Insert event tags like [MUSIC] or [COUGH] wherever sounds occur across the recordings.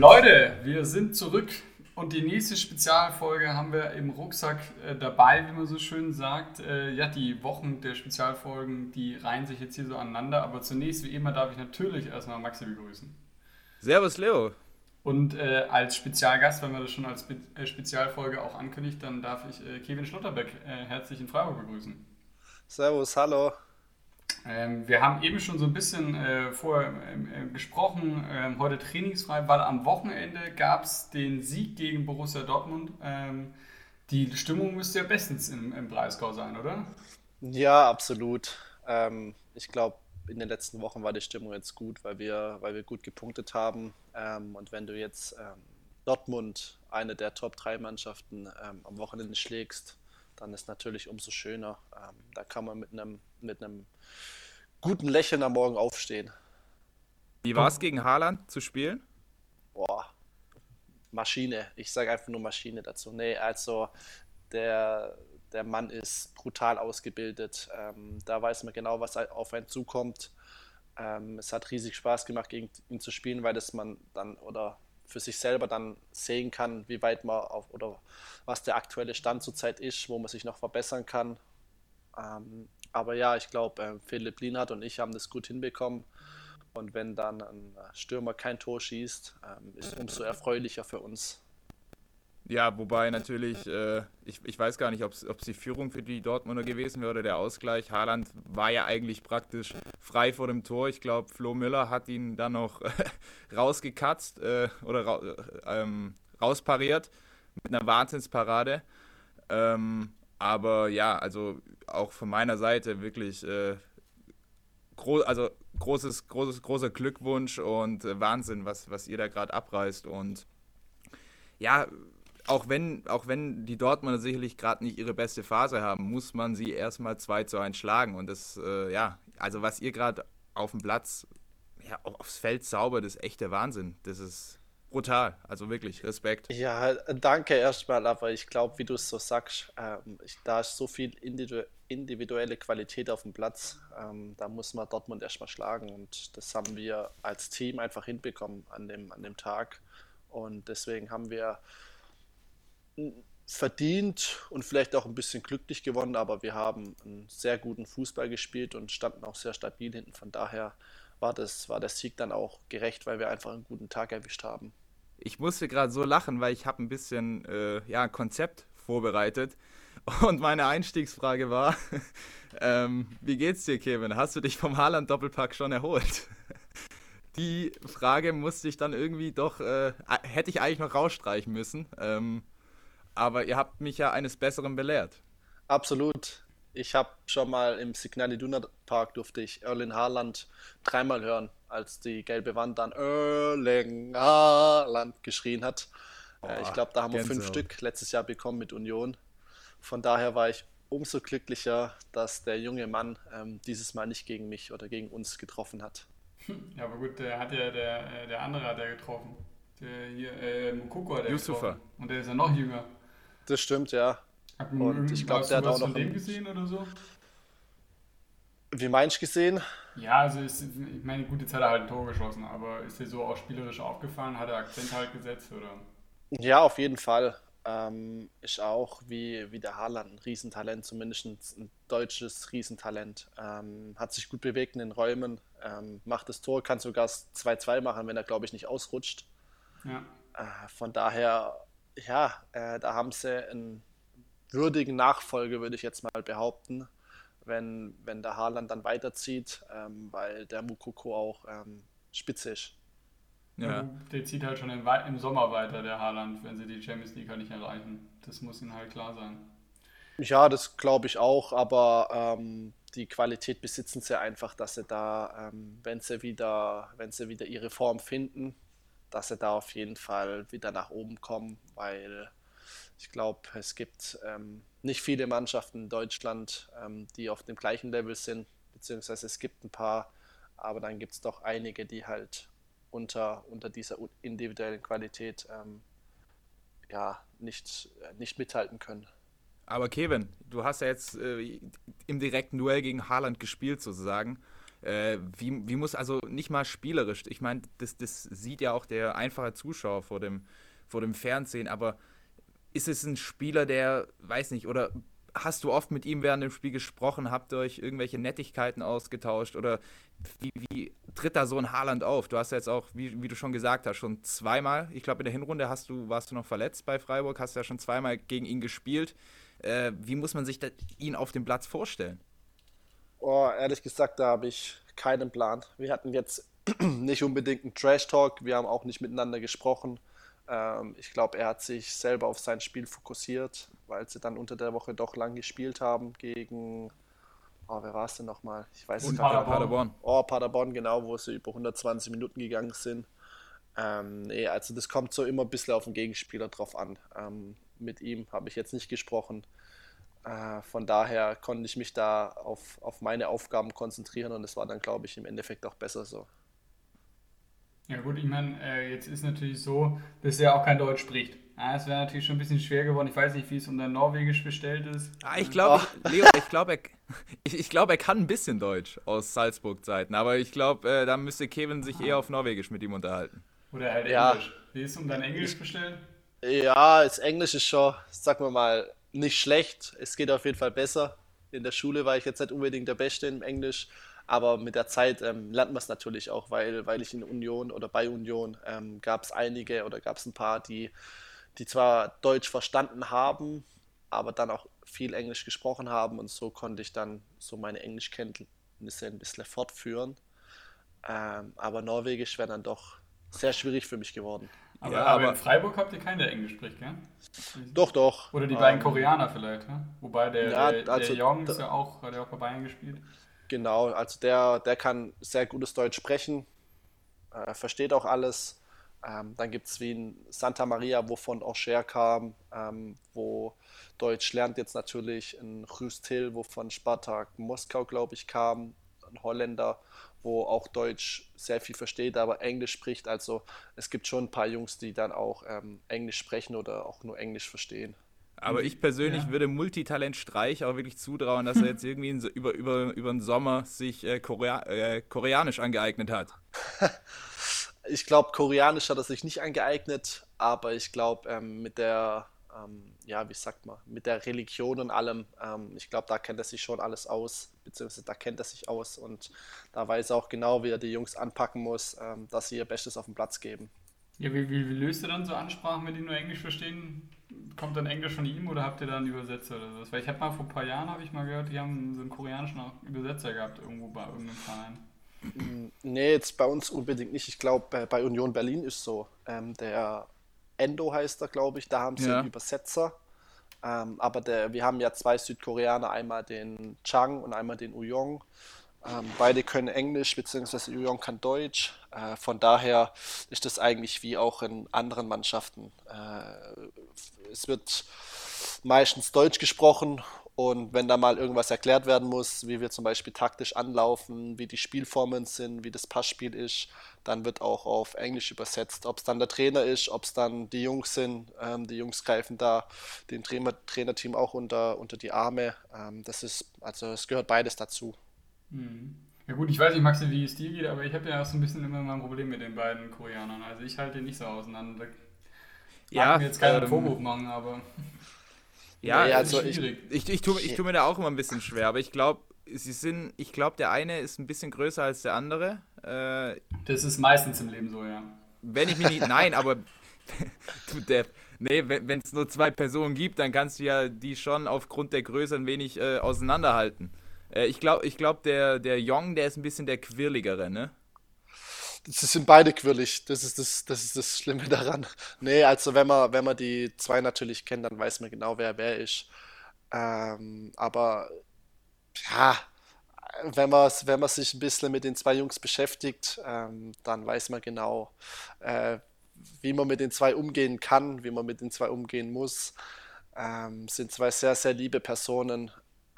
Leute, wir sind zurück und die nächste Spezialfolge haben wir im Rucksack äh, dabei, wie man so schön sagt. Äh, ja, die Wochen der Spezialfolgen, die reihen sich jetzt hier so aneinander. Aber zunächst, wie immer, darf ich natürlich erstmal Maxi begrüßen. Servus, Leo. Und äh, als Spezialgast, wenn man das schon als Spe äh, Spezialfolge auch ankündigt, dann darf ich äh, Kevin Schlotterbeck äh, herzlich in Freiburg begrüßen. Servus, hallo. Ähm, wir haben eben schon so ein bisschen äh, vorher äh, gesprochen. Ähm, heute trainingsfrei, weil am Wochenende gab es den Sieg gegen Borussia Dortmund. Ähm, die Stimmung müsste ja bestens im, im Breisgau sein, oder? Ja, absolut. Ähm, ich glaube, in den letzten Wochen war die Stimmung jetzt gut, weil wir, weil wir gut gepunktet haben. Ähm, und wenn du jetzt ähm, Dortmund, eine der Top-3-Mannschaften, am Wochenende schlägst, dann ist natürlich umso schöner. da kann man mit einem mit einem guten Lächeln am Morgen aufstehen. Wie war es gegen Haaland zu spielen? Boah, Maschine. Ich sage einfach nur Maschine dazu. Nee, also der, der Mann ist brutal ausgebildet. Ähm, da weiß man genau, was auf einen zukommt. Ähm, es hat riesig Spaß gemacht, gegen ihn zu spielen, weil das man dann oder für sich selber dann sehen kann, wie weit man auf oder was der aktuelle Stand zurzeit ist, wo man sich noch verbessern kann. Ähm, aber ja, ich glaube, äh, Philipp Lienhardt und ich haben das gut hinbekommen. Und wenn dann ein Stürmer kein Tor schießt, ähm, ist umso erfreulicher für uns. Ja, wobei natürlich, äh, ich, ich weiß gar nicht, ob es die Führung für die Dortmunder gewesen wäre oder der Ausgleich. Haaland war ja eigentlich praktisch frei vor dem Tor. Ich glaube, Flo Müller hat ihn dann noch [LAUGHS] rausgekatzt äh, oder ra ähm, rauspariert mit einer Wahnsinnsparade. Ähm, aber ja, also auch von meiner Seite wirklich äh, gro also großes, großes, großer Glückwunsch und äh, Wahnsinn, was, was ihr da gerade abreißt. Und ja, auch wenn, auch wenn die Dortmunder sicherlich gerade nicht ihre beste Phase haben, muss man sie erstmal 2 zu 1 schlagen. Und das, äh, ja, also was ihr gerade auf dem Platz, ja, aufs Feld zaubert, ist echt der Wahnsinn. Das ist brutal. Also wirklich, Respekt. Ja, danke erstmal, aber ich glaube, wie du es so sagst, ähm, ich, da ist so viel individu individuelle Qualität auf dem Platz. Ähm, da muss man Dortmund erstmal schlagen und das haben wir als Team einfach hinbekommen an dem, an dem Tag. Und deswegen haben wir verdient und vielleicht auch ein bisschen glücklich gewonnen, aber wir haben einen sehr guten Fußball gespielt und standen auch sehr stabil hinten. Von daher war, das, war der Sieg dann auch gerecht, weil wir einfach einen guten Tag erwischt haben ich musste gerade so lachen, weil ich habe ein bisschen äh, ja, Konzept vorbereitet. [LAUGHS] Und meine Einstiegsfrage war, [LAUGHS] ähm, wie geht's dir, Kevin? Hast du dich vom Haaland-Doppelpack schon erholt? [LAUGHS] Die Frage musste ich dann irgendwie doch, äh, hätte ich eigentlich noch rausstreichen müssen. Ähm, aber ihr habt mich ja eines Besseren belehrt. Absolut. Ich habe schon mal im Signal Iduna Park durfte ich Erling Haaland dreimal hören als die gelbe Wand dann Erling Haaland geschrien hat. Oh, ich glaube, da haben wir fünf Stück letztes Jahr bekommen mit Union. Von daher war ich umso glücklicher, dass der junge Mann ähm, dieses Mal nicht gegen mich oder gegen uns getroffen hat. [LAUGHS] Ja, aber gut, der hat ja der, äh, der andere hat er getroffen. Der hier, äh, Mukoko hat er Yusufa. getroffen. Und der ist ja noch jünger. Das stimmt, ja. Und ich glaube, der hat auch noch. Von dem gesehen oder so? Wie meinst du gesehen? Ja, also ist, ich meine, gut, jetzt hat er halt ein Tor geschossen, aber ist dir so auch spielerisch aufgefallen? Hat er Akzent halt gesetzt oder? Ja, auf jeden Fall. Ähm, ist auch wie, wie der Haaland ein Riesentalent, zumindest ein deutsches Riesentalent. Ähm, hat sich gut bewegt in den Räumen, ähm, macht das Tor, kann sogar 2-2 machen, wenn er, glaube ich, nicht ausrutscht. Ja. Äh, von daher, ja, äh, da haben sie einen würdigen Nachfolger, würde ich jetzt mal behaupten wenn, wenn der Haaland dann weiterzieht, ähm, weil der Mukoko auch ähm, spitze ist. Ja. Der zieht halt schon im, im, Sommer weiter, der Haaland, wenn sie die Champions League halt nicht erreichen. Das muss ihnen halt klar sein. Ja, das glaube ich auch, aber ähm, die Qualität besitzen sie einfach, dass sie da, ähm, wenn sie wieder, wenn sie wieder ihre Form finden, dass sie da auf jeden Fall wieder nach oben kommen, weil ich glaube, es gibt ähm, nicht viele Mannschaften in Deutschland, ähm, die auf dem gleichen Level sind, beziehungsweise es gibt ein paar, aber dann gibt es doch einige, die halt unter, unter dieser individuellen Qualität ähm, ja, nicht, äh, nicht mithalten können. Aber Kevin, du hast ja jetzt äh, im direkten Duell gegen Haaland gespielt sozusagen. Äh, wie, wie muss also nicht mal spielerisch, ich meine, das, das sieht ja auch der einfache Zuschauer vor dem, vor dem Fernsehen, aber ist es ein Spieler, der, weiß nicht, oder hast du oft mit ihm während dem Spiel gesprochen? Habt ihr euch irgendwelche Nettigkeiten ausgetauscht? Oder wie, wie tritt da so ein Haaland auf? Du hast ja jetzt auch, wie, wie du schon gesagt hast, schon zweimal, ich glaube in der Hinrunde hast du, warst du noch verletzt bei Freiburg, hast ja schon zweimal gegen ihn gespielt. Äh, wie muss man sich da, ihn auf dem Platz vorstellen? Oh, ehrlich gesagt, da habe ich keinen Plan. Wir hatten jetzt [CLEARS THROAT] nicht unbedingt einen Trash-Talk, wir haben auch nicht miteinander gesprochen. Ähm, ich glaube, er hat sich selber auf sein Spiel fokussiert, weil sie dann unter der Woche doch lang gespielt haben gegen, oh, wer war es denn nochmal? Ich weiß es gar nicht. Paderborn. Oh, Paderborn, genau, wo sie über 120 Minuten gegangen sind. Ähm, nee, also das kommt so immer ein bisschen auf den Gegenspieler drauf an. Ähm, mit ihm habe ich jetzt nicht gesprochen. Äh, von daher konnte ich mich da auf, auf meine Aufgaben konzentrieren und es war dann, glaube ich, im Endeffekt auch besser so. Ja gut, ich meine, äh, jetzt ist natürlich so, dass er auch kein Deutsch spricht. Ja, es wäre natürlich schon ein bisschen schwer geworden. Ich weiß nicht, wie es um dein Norwegisch bestellt ist. Ah, ich glaube, oh. Leo, ich glaube, er, [LAUGHS] ich, ich glaub, er kann ein bisschen Deutsch aus Salzburg-Zeiten, aber ich glaube, äh, da müsste Kevin sich eher auf Norwegisch mit ihm unterhalten. Oder halt ja. Englisch. Wie ist es um dein Englisch bestellt? Ja, das Englisch ist schon, sagen wir mal, nicht schlecht. Es geht auf jeden Fall besser. In der Schule war ich jetzt nicht unbedingt der Beste im Englisch. Aber mit der Zeit ähm, lernt man es natürlich auch, weil, weil ich in Union oder bei Union ähm, gab es einige oder gab es ein paar, die, die zwar Deutsch verstanden haben, aber dann auch viel Englisch gesprochen haben und so konnte ich dann so meine Englischkenntnisse ein bisschen fortführen. Ähm, aber Norwegisch wäre dann doch sehr schwierig für mich geworden. Aber, ja, aber, in Freiburg habt ihr keinen, der Englisch spricht, gell? Doch, doch. Oder die beiden ähm, Koreaner vielleicht, ja? Wobei der, ja, der, also, der Jong ist ja auch, hat ja auch bei Bayern gespielt. Genau, also der, der kann sehr gutes Deutsch sprechen, äh, versteht auch alles. Ähm, dann gibt es wie in Santa Maria, wovon Aucher kam, ähm, wo Deutsch lernt jetzt natürlich in Rüstil, wo von Spartak Moskau, glaube ich, kam, ein Holländer, wo auch Deutsch sehr viel versteht, aber Englisch spricht. Also es gibt schon ein paar Jungs, die dann auch ähm, Englisch sprechen oder auch nur Englisch verstehen. Aber ich persönlich ja. würde Multitalent Streich auch wirklich zutrauen, dass er jetzt irgendwie in, über, über, über den Sommer sich äh, Korea, äh, Koreanisch angeeignet hat. [LAUGHS] ich glaube, Koreanisch hat er sich nicht angeeignet, aber ich glaube, ähm, mit der, ähm, ja, wie sagt man, mit der Religion und allem, ähm, ich glaube, da kennt er sich schon alles aus, beziehungsweise da kennt er sich aus und da weiß er auch genau, wie er die Jungs anpacken muss, ähm, dass sie ihr Bestes auf den Platz geben. Ja, wie, wie, wie löst ihr dann so Ansprachen, wenn die nur Englisch verstehen? Kommt dann Englisch von ihm oder habt ihr da einen Übersetzer oder sowas? Weil ich habe mal vor ein paar Jahren, habe ich mal gehört, die haben so einen koreanischen Übersetzer gehabt irgendwo bei irgendeinem Verein. Mm, nee, jetzt bei uns unbedingt nicht. Ich glaube, bei Union Berlin ist so. Ähm, der Endo heißt er, glaube ich, da haben sie ja. einen Übersetzer. Ähm, aber der, wir haben ja zwei Südkoreaner, einmal den Chang und einmal den Uyong. Ähm, beide können Englisch, beziehungsweise Jong kann Deutsch. Äh, von daher ist das eigentlich wie auch in anderen Mannschaften. Äh, es wird meistens Deutsch gesprochen und wenn da mal irgendwas erklärt werden muss, wie wir zum Beispiel taktisch anlaufen, wie die Spielformen sind, wie das Passspiel ist, dann wird auch auf Englisch übersetzt. Ob es dann der Trainer ist, ob es dann die Jungs sind. Ähm, die Jungs greifen da dem Trainer, Trainerteam auch unter, unter die Arme. Ähm, das ist, also es gehört beides dazu. Hm. Ja gut, ich weiß nicht, Maxi, wie es dir geht, aber ich habe ja auch so ein bisschen immer mein Problem mit den beiden Koreanern. Also ich halte nicht so auseinander. Ja, mir jetzt keinen ähm, Vorwurf machen, aber... [LAUGHS] Ja, ja also ich, ich, ich, tue, ich tue mir da auch immer ein bisschen schwer, aber ich glaube, sie sind, ich glaube, der eine ist ein bisschen größer als der andere. Äh, das ist meistens im Leben so, ja. Wenn ich mich nicht, nein, aber [LAUGHS] du Depp. Nee, wenn es nur zwei Personen gibt, dann kannst du ja die schon aufgrund der Größe ein wenig äh, auseinanderhalten. Äh, ich glaube, ich glaub, der, der Jong, der ist ein bisschen der quirligere, ne? Das sind beide quirlig. Das ist das, das ist das Schlimme daran. [LAUGHS] Nee, also wenn man, wenn man die zwei natürlich kennt, dann weiß man genau, wer wer ist. Ähm, aber ja, wenn man, wenn man sich ein bisschen mit den zwei Jungs beschäftigt, ähm, dann weiß man genau, äh, wie man mit den zwei umgehen kann, wie man mit den zwei umgehen muss. Ähm, sind zwei sehr, sehr liebe Personen.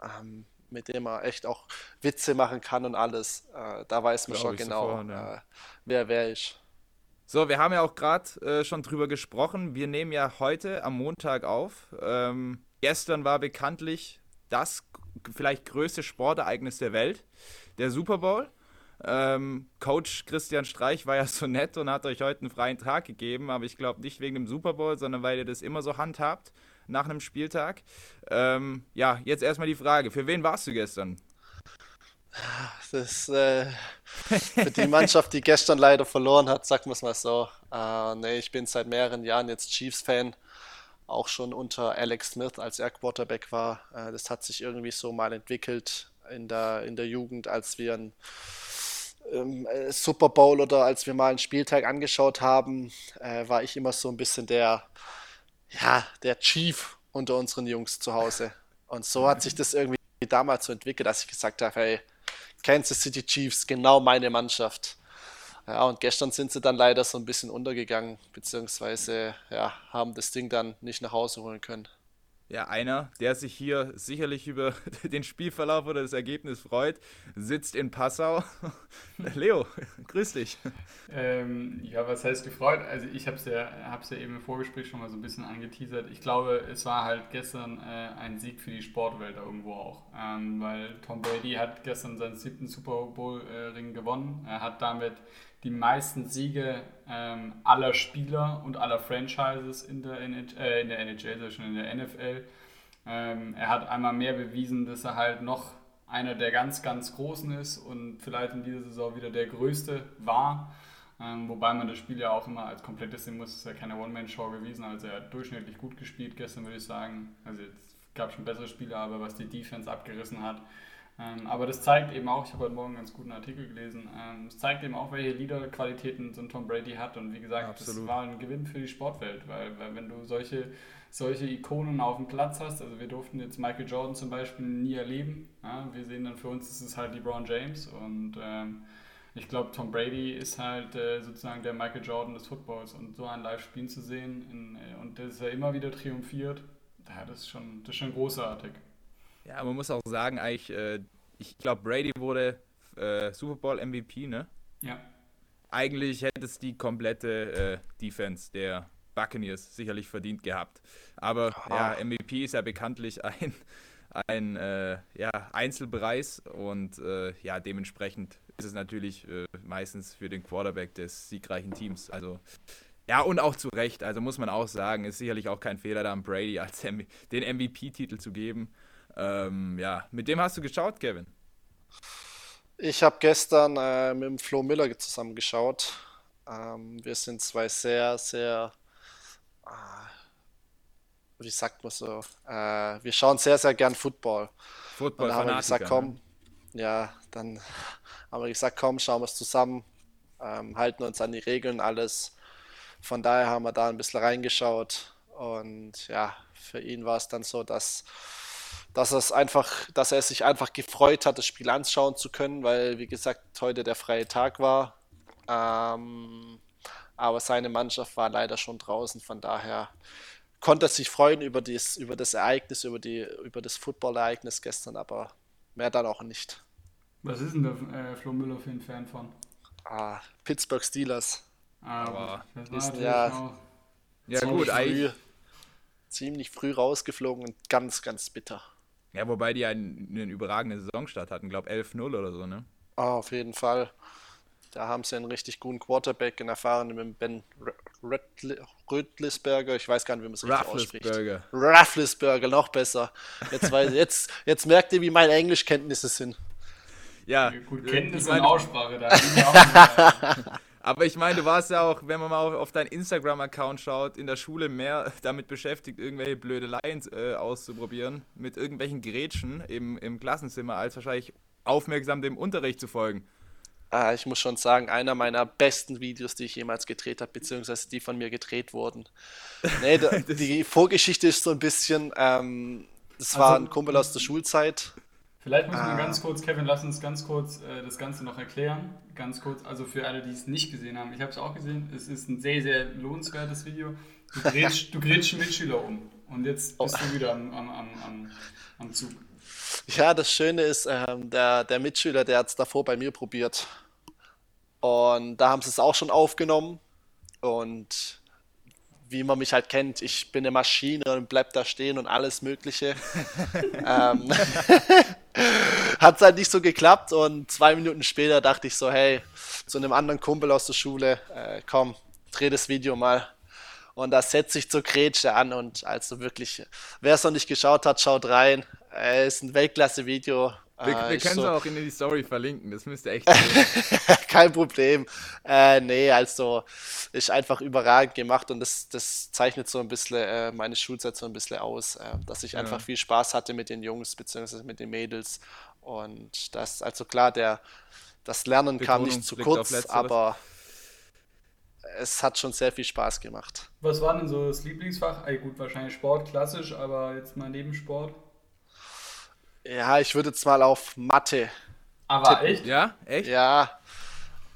Ähm, mit dem er echt auch Witze machen kann und alles. Äh, da weiß man Glaube schon genau, sofort, ja. äh, wer wer ist. So, wir haben ja auch gerade äh, schon drüber gesprochen. Wir nehmen ja heute am Montag auf. Ähm, gestern war bekanntlich das vielleicht größte Sportereignis der Welt, der Super Bowl. Ähm, Coach Christian Streich war ja so nett und hat euch heute einen freien Tag gegeben, aber ich glaube nicht wegen dem Super Bowl, sondern weil ihr das immer so handhabt nach einem Spieltag. Ähm, ja, jetzt erstmal die Frage: Für wen warst du gestern? Das äh, für die Mannschaft, die gestern leider verloren hat, sagen wir es mal so. Äh, nee, ich bin seit mehreren Jahren jetzt Chiefs-Fan, auch schon unter Alex Smith, als er Quarterback war. Äh, das hat sich irgendwie so mal entwickelt in der, in der Jugend, als wir ein ähm, äh, Super Bowl oder als wir mal einen Spieltag angeschaut haben, äh, war ich immer so ein bisschen der, ja, der Chief unter unseren Jungs zu Hause. Und so hat sich das irgendwie damals so entwickelt, dass ich gesagt habe, hey, Kansas City Chiefs, genau meine Mannschaft. Ja, und gestern sind sie dann leider so ein bisschen untergegangen, beziehungsweise ja, haben das Ding dann nicht nach Hause holen können. Ja, einer, der sich hier sicherlich über [LAUGHS] den Spielverlauf oder das Ergebnis freut, sitzt in Passau. [LAUGHS] Leo, grüß dich. Ähm, ja, was heißt gefreut? Also ich habe es ja, hab's ja eben im Vorgespräch schon mal so ein bisschen angeteasert. Ich glaube, es war halt gestern äh, ein Sieg für die Sportwelt irgendwo auch. Ähm, weil Tom Brady hat gestern seinen siebten Super Bowl-Ring äh, gewonnen. Er hat damit die meisten Siege ähm, aller Spieler und aller Franchises in der, NH äh, in der NHL, also schon in der NFL. Ähm, er hat einmal mehr bewiesen, dass er halt noch einer der ganz, ganz Großen ist und vielleicht in dieser Saison wieder der Größte war. Ähm, wobei man das Spiel ja auch immer als komplettes sehen muss. Es ist ja keine One-Man-Show gewesen. Also er hat durchschnittlich gut gespielt gestern, würde ich sagen. Also es gab schon bessere Spiele, aber was die Defense abgerissen hat, ähm, aber das zeigt eben auch, ich habe heute Morgen einen ganz guten Artikel gelesen, ähm, es zeigt eben auch, welche Leader-Qualitäten so ein Tom Brady hat. Und wie gesagt, Absolut. das war ein Gewinn für die Sportwelt, weil, weil wenn du solche, solche Ikonen auf dem Platz hast, also wir durften jetzt Michael Jordan zum Beispiel nie erleben. Ja? Wir sehen dann für uns, ist es halt LeBron James und ähm, ich glaube, Tom Brady ist halt äh, sozusagen der Michael Jordan des Footballs und so ein Live-Spielen zu sehen in, äh, und dass er immer wieder triumphiert, ja, das, ist schon, das ist schon großartig. Ja, man muss auch sagen, eigentlich, äh, ich glaube, Brady wurde äh, Super Bowl MVP, ne? Ja. Eigentlich hätte es die komplette äh, Defense der Buccaneers sicherlich verdient gehabt. Aber oh. ja, MVP ist ja bekanntlich [LAUGHS] ein, ein äh, ja, Einzelpreis und äh, ja, dementsprechend ist es natürlich äh, meistens für den Quarterback des siegreichen Teams. Also ja, und auch zu Recht. Also muss man auch sagen, ist sicherlich auch kein Fehler, da an Brady als den MVP-Titel zu geben. Ähm, ja, mit dem hast du geschaut, Kevin? Ich habe gestern äh, mit dem Flo Miller zusammen geschaut. Ähm, wir sind zwei sehr, sehr, äh, wie sagt man so, äh, wir schauen sehr, sehr gern Football. Football, Und dann haben wir gesagt, komm, ne? ja, dann [LAUGHS] haben wir gesagt, komm, schauen wir es zusammen, ähm, halten uns an die Regeln, alles. Von daher haben wir da ein bisschen reingeschaut und ja, für ihn war es dann so, dass dass, es einfach, dass er sich einfach gefreut hat, das Spiel anschauen zu können, weil, wie gesagt, heute der freie Tag war. Ähm, aber seine Mannschaft war leider schon draußen, von daher konnte er sich freuen über, dies, über das Ereignis, über, die, über das Football-Ereignis gestern, aber mehr dann auch nicht. Was ist denn der äh, Flo Müller für ein Fan von? Ah, Pittsburgh Steelers. Ah, aber das ist ja, ja gut, früh, eigentlich ziemlich früh rausgeflogen und ganz, ganz bitter. Ja, wobei die einen, einen überragenden Saisonstart hatten, glaube 11-0 oder so, ne? Oh, auf jeden Fall. Da haben sie einen richtig guten Quarterback, einen erfahrenen mit Ben Rötlisberger. Ich weiß gar nicht, wie man es richtig ausspricht. Rafflisberger, noch besser. Jetzt, weiß, jetzt, jetzt merkt ihr, wie meine Englischkenntnisse sind. Ja, gut, Kenntnis und Aussprache da. [LAUGHS] Aber ich meine, du warst ja auch, wenn man mal auf deinen Instagram-Account schaut, in der Schule mehr [LAUGHS] damit beschäftigt, irgendwelche Blödeleien äh, auszuprobieren, mit irgendwelchen Grätschen im, im Klassenzimmer, als wahrscheinlich aufmerksam dem Unterricht zu folgen. Ah, ich muss schon sagen, einer meiner besten Videos, die ich jemals gedreht habe, beziehungsweise die von mir gedreht wurden. Nee, da, [LAUGHS] die Vorgeschichte ist so ein bisschen, ähm, das war also, ein Kumpel aus der Schulzeit. Vielleicht muss man ah. ganz kurz, Kevin, lass uns ganz kurz äh, das Ganze noch erklären. Ganz kurz, also für alle, die es nicht gesehen haben. Ich habe es auch gesehen. Es ist ein sehr, sehr lohnenswertes Video. Du [LAUGHS] grätschst, du grätschst Mitschüler um. Und jetzt bist oh. du wieder am, am, am, am, Zug. Ja, das Schöne ist, ähm, der, der Mitschüler, der hat es davor bei mir probiert. Und da haben sie es auch schon aufgenommen. Und wie man mich halt kennt, ich bin eine Maschine und bleib da stehen und alles Mögliche. [LAUGHS] ähm, hat halt nicht so geklappt und zwei Minuten später dachte ich so, hey, zu einem anderen Kumpel aus der Schule, äh, komm, dreh das Video mal. Und da setzt sich zur Grätsche an und also wirklich, wer es noch nicht geschaut hat, schaut rein. Es ist ein Weltklasse-Video. Wir, wir ich können es so- auch in die Story verlinken, das müsste echt [LAUGHS] sehen. Kein Problem. Äh, nee, also ist einfach überragend gemacht und das, das zeichnet so ein bisschen äh, meine Schulzeit so ein bisschen aus, äh, dass ich einfach viel Spaß hatte mit den Jungs beziehungsweise mit den Mädels und das, also klar, der, das Lernen kam Betonung nicht zu kurz, aber es hat schon sehr viel Spaß gemacht. Was war denn so das Lieblingsfach? Ey, gut, wahrscheinlich Sport, klassisch, aber jetzt mal neben Sport. Ja, ich würde jetzt mal auf Mathe Aber echt? Ja, echt? Ja,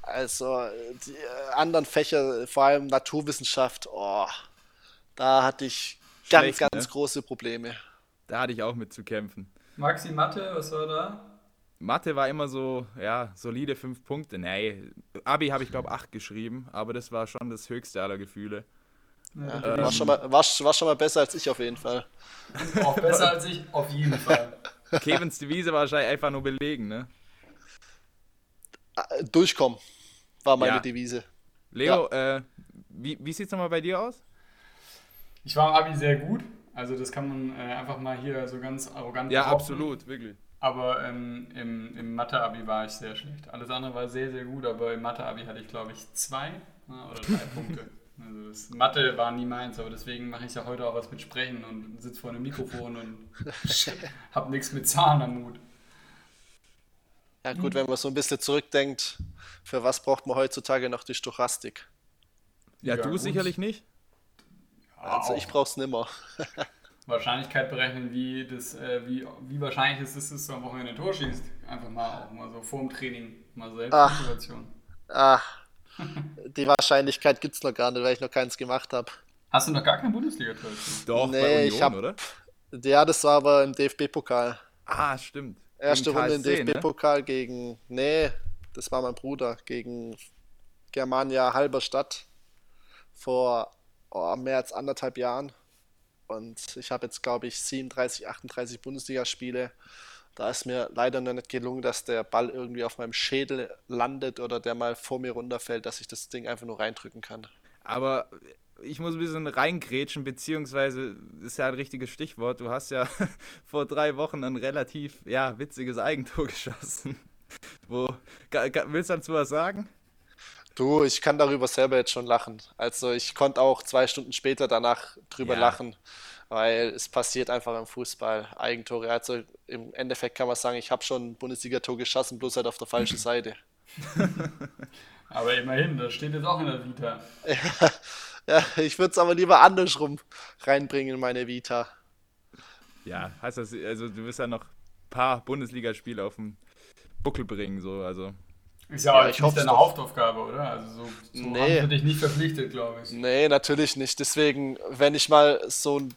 also die äh, anderen Fächer, vor allem Naturwissenschaft, oh, da hatte ich ganz, Schlecht, ganz ne? große Probleme. Da hatte ich auch mit zu kämpfen. Maxi Mathe, was war da? Mathe war immer so, ja, solide fünf Punkte. Nee, Abi habe ich glaube acht geschrieben, aber das war schon das höchste aller Gefühle. Ja, Ja, war, schon mal, war, war schon mal besser als ich auf jeden Fall. Auch besser als ich, auf jeden Fall. Kevins Devise war wahrscheinlich einfach nur belegen, ne? Äh, Durchkommen war meine Ja. Devise. Leo, äh, wie, wie sieht's nochmal bei dir aus? Ich war im Abi sehr gut. Also das kann man äh, einfach mal hier so ganz arrogant Ja, behaupten. absolut, wirklich. Aber ähm, im, im Mathe-Abi war ich sehr schlecht. Alles andere war sehr, sehr gut, aber im Mathe-Abi hatte ich, glaube ich, zwei ja, oder drei [LAUGHS] Punkte. Also das Mathe war nie meins, aber deswegen mache ich ja heute auch was mit Sprechen und sitze vor einem Mikrofon und [LAUGHS] habe nichts mit Zahlen am Mut. Ja gut, wenn man so ein bisschen zurückdenkt, für was braucht man heutzutage noch die Stochastik? Ja, Ja, du gut. sicherlich nicht. Also Auch. ich brauch's nimmer. [LAUGHS] Wahrscheinlichkeit berechnen, wie, das, äh, wie, wie wahrscheinlich es ist, dass du am Wochenende ein Tor schießt. Einfach mal auch mal so vorm Training, mal Ach. Selbstmotivation. Ah, die Wahrscheinlichkeit gibt's noch gar nicht, weil ich noch keins gemacht habe. Hast du noch gar kein Bundesliga-Tor? Doch, Nee, bei ich Union, hab- oder? Ja, das war aber im DFB-Pokal. Ah, stimmt. Erste Gegen Runde im ne? DFB-Pokal gegen, nee, das war mein Bruder, gegen Germania Halberstadt vor oh, mehr als anderthalb Jahren. Und ich habe jetzt, glaube ich, 37, 38 Bundesligaspiele. Da ist mir leider noch nicht gelungen, dass der Ball irgendwie auf meinem Schädel landet oder der mal vor mir runterfällt, dass ich das Ding einfach nur reindrücken kann. Aber ich muss ein bisschen reingrätschen, beziehungsweise ist ja ein richtiges Stichwort. Du hast ja [LAUGHS] vor drei Wochen ein relativ, ja, witziges Eigentor [LAUGHS] geschossen. Wo, willst du dazu was sagen? Du, ich kann darüber selber jetzt schon lachen. Also ich konnte auch zwei Stunden später danach drüber Ja. lachen, weil es passiert einfach im Fußball Eigentore. Also im Endeffekt kann man sagen, ich habe schon ein Bundesligator geschossen, bloß halt auf der falschen Seite. [LAUGHS] Aber immerhin, das steht jetzt auch in der Vita. [LAUGHS] Ja, ich würde es aber lieber andersrum reinbringen in meine Vita. Ja, heißt das, also du wirst ja noch ein paar Bundesligaspiele auf den Buckel bringen, so, also. Ist ja, Ja, auch ich hoff's deine doch. Hauptaufgabe, oder? Also so, so Nee. haben sie dich nicht verpflichtet, glaube ich. Nee, natürlich nicht. Deswegen, wenn ich mal so ein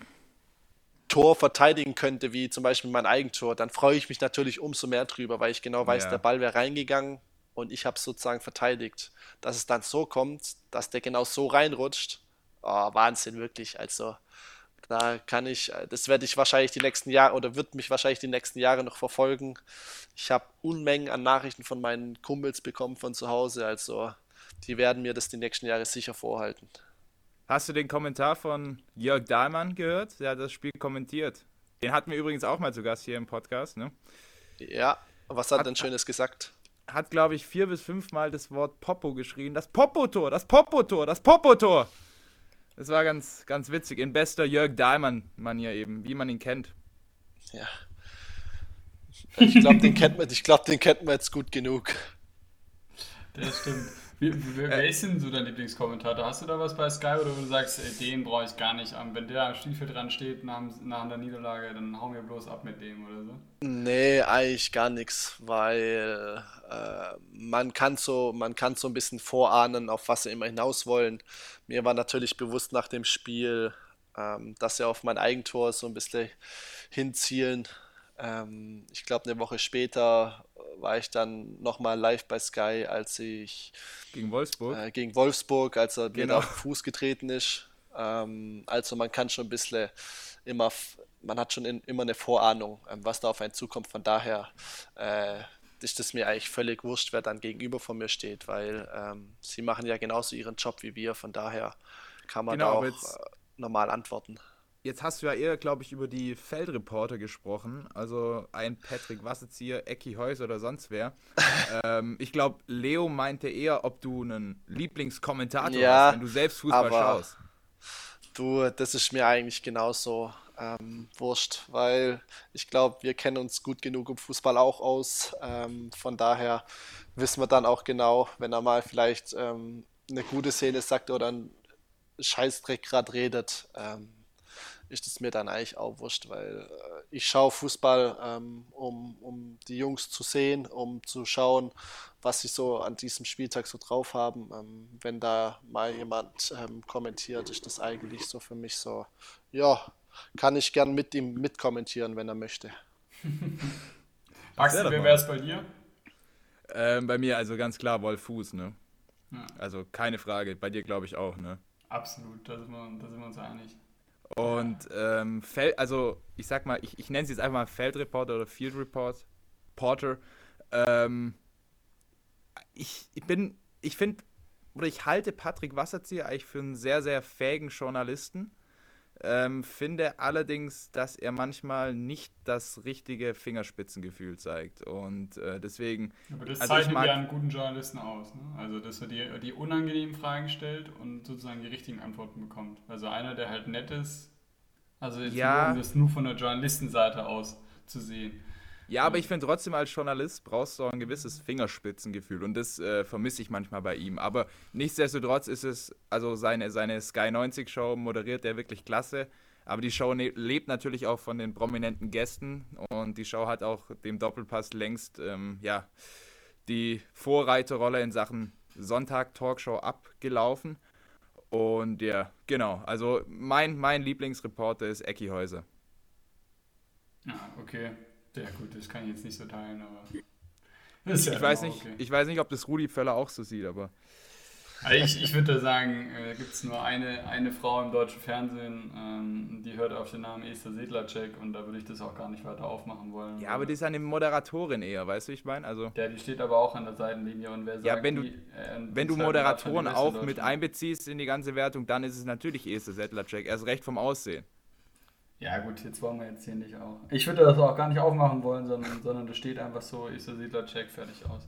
Tor verteidigen könnte, wie zum Beispiel mein Eigentor, dann freue ich mich natürlich umso mehr drüber, weil ich genau weiß, Ja. der Ball wäre reingegangen und ich habe es sozusagen verteidigt. Dass es dann so kommt, dass der genau so reinrutscht, oh, Wahnsinn, wirklich. Also, da kann ich, das werde ich wahrscheinlich die nächsten Jahre oder wird mich wahrscheinlich die nächsten Jahre noch verfolgen. Ich habe Unmengen an Nachrichten von meinen Kumpels bekommen von zu Hause, also die werden mir das die nächsten Jahre sicher vorhalten. Hast du den Kommentar von Jörg Dahlmann gehört? Der hat das Spiel kommentiert. Den hatten wir übrigens auch mal zu Gast hier im Podcast, ne? Ja, was hat Hat- denn Schönes gesagt? Hat, glaube ich, vier bis fünfmal das Wort Popo geschrien. Das Popo-Tor, das Popo-Tor, das Popo-Tor. Das war ganz, ganz witzig. In bester Jörg Dahlmann-Manier eben, wie man ihn kennt. Ja. Ich glaube, den kennt man, ich glaube, den kennt man jetzt gut genug. Das stimmt. Wie, wie, wer ist denn so dein Lieblingskommentator? Hast du da was bei Sky oder wo du sagst, ey, den brauche ich gar nicht. Ähm, Wenn der am Spielfeld dran steht nach, nach einer Niederlage, dann hau mir bloß ab mit dem oder so. Nee, eigentlich gar nichts, weil äh, man kann so, man kann so ein bisschen vorahnen, auf was sie immer hinaus wollen. Mir war natürlich bewusst nach dem Spiel, ähm, dass sie auf mein Eigentor so ein bisschen hinzielen. Ähm, ich glaube, eine Woche später war ich dann nochmal live bei Sky, als ich Gegen Wolfsburg. äh, gegen Wolfsburg, als er mir Genau. da auf den Fuß getreten ist. Ähm, also man kann schon ein bisschen immer, man hat schon in, immer eine Vorahnung, ähm, was da auf einen zukommt. Von daher äh, ist es mir eigentlich völlig wurscht, wer dann gegenüber von mir steht, weil ähm, sie machen ja genauso ihren Job wie wir. Von daher kann man genau, da auch jetzt, äh, normal antworten. Jetzt hast du ja eher, glaube ich, über die Feldreporter gesprochen. Also ein Patrick Wassezieher, Ecki Heus oder sonst wer. [LAUGHS] ähm, ich glaube, Leo meinte eher, ob du einen Lieblingskommentator ja, hast, wenn du selbst Fußball schaust. Du, das ist mir eigentlich genauso ähm, wurscht, weil ich glaube, wir kennen uns gut genug im Fußball auch aus. Ähm, von daher wissen wir dann auch genau, wenn er mal vielleicht ähm, eine gute Szene sagt oder einen Scheißdreck gerade redet, ähm, ist es mir dann eigentlich auch wurscht, weil äh, ich schaue Fußball, ähm, um, um die Jungs zu sehen, um zu schauen, was sie so an diesem Spieltag so drauf haben. Ähm, wenn da mal jemand ähm, kommentiert, ist das eigentlich so für mich so, ja, kann ich gern mit ihm mitkommentieren, wenn er möchte. [LAUGHS] Max, wer wäre es bei dir? Ähm, bei mir also ganz klar Wolf Fuß, ne? Ja. Also keine Frage. Bei dir glaube ich auch, ne? Absolut, da sind wir, da sind wir uns einig. Und ähm, Fel also ich sag mal, ich, ich nenne es jetzt einfach mal Feldreporter oder Field Report, Porter. Ähm, ich, ich bin, ich finde, oder ich halte Patrick Wasserzieher eigentlich für einen sehr, sehr fähigen Journalisten. Ähm, finde allerdings, dass er manchmal nicht das richtige Fingerspitzengefühl zeigt. Und äh, deswegen. Aber das also zeichnet mag, ja einen guten Journalisten aus. Ne? Also, dass er die, die unangenehmen Fragen stellt und sozusagen die richtigen Antworten bekommt. Also, einer, der halt nett ist. Also, jetzt ja, nur, um das nur von der Journalistenseite aus zu sehen. Ja, aber ich finde trotzdem als Journalist brauchst du auch ein gewisses Fingerspitzengefühl und das äh, vermisse ich manchmal bei ihm. Aber nichtsdestotrotz ist es, also seine, seine Sky 90 Show moderiert er wirklich klasse. Aber die Show ne lebt natürlich auch von den prominenten Gästen und die Show hat auch dem Doppelpass längst ähm, ja, die Vorreiterrolle in Sachen Sonntag-Talkshow abgelaufen. Und ja, genau. Also mein, mein Lieblingsreporter ist Ecki Häuser. Ja, okay. Ja, gut, das kann ich jetzt nicht so teilen, aber. ich, ja weiß nicht, okay. ich weiß nicht, ob das Rudi Völler auch so sieht, aber. Also ich, ich würde sagen, äh, gibt es nur eine, eine Frau im deutschen Fernsehen, ähm, die hört auf den Namen Esther Sedlacek und da würde ich das auch gar nicht weiter aufmachen wollen. Ja, aber die ist eine Moderatorin eher, weißt du, ich meine? Also, ja, die steht aber auch an der Seitenlinie und wer sagt, ja, wenn du, die, äh, wenn du Moderatoren auch mit einbeziehst in die ganze Wertung, dann ist es natürlich Esther Sedlacek, erst recht vom Aussehen. Ja, gut, jetzt wollen wir jetzt hier nicht auch. Ich würde das auch gar nicht aufmachen wollen, sondern, sondern das steht einfach so, ist der Siedler-Check fertig aus.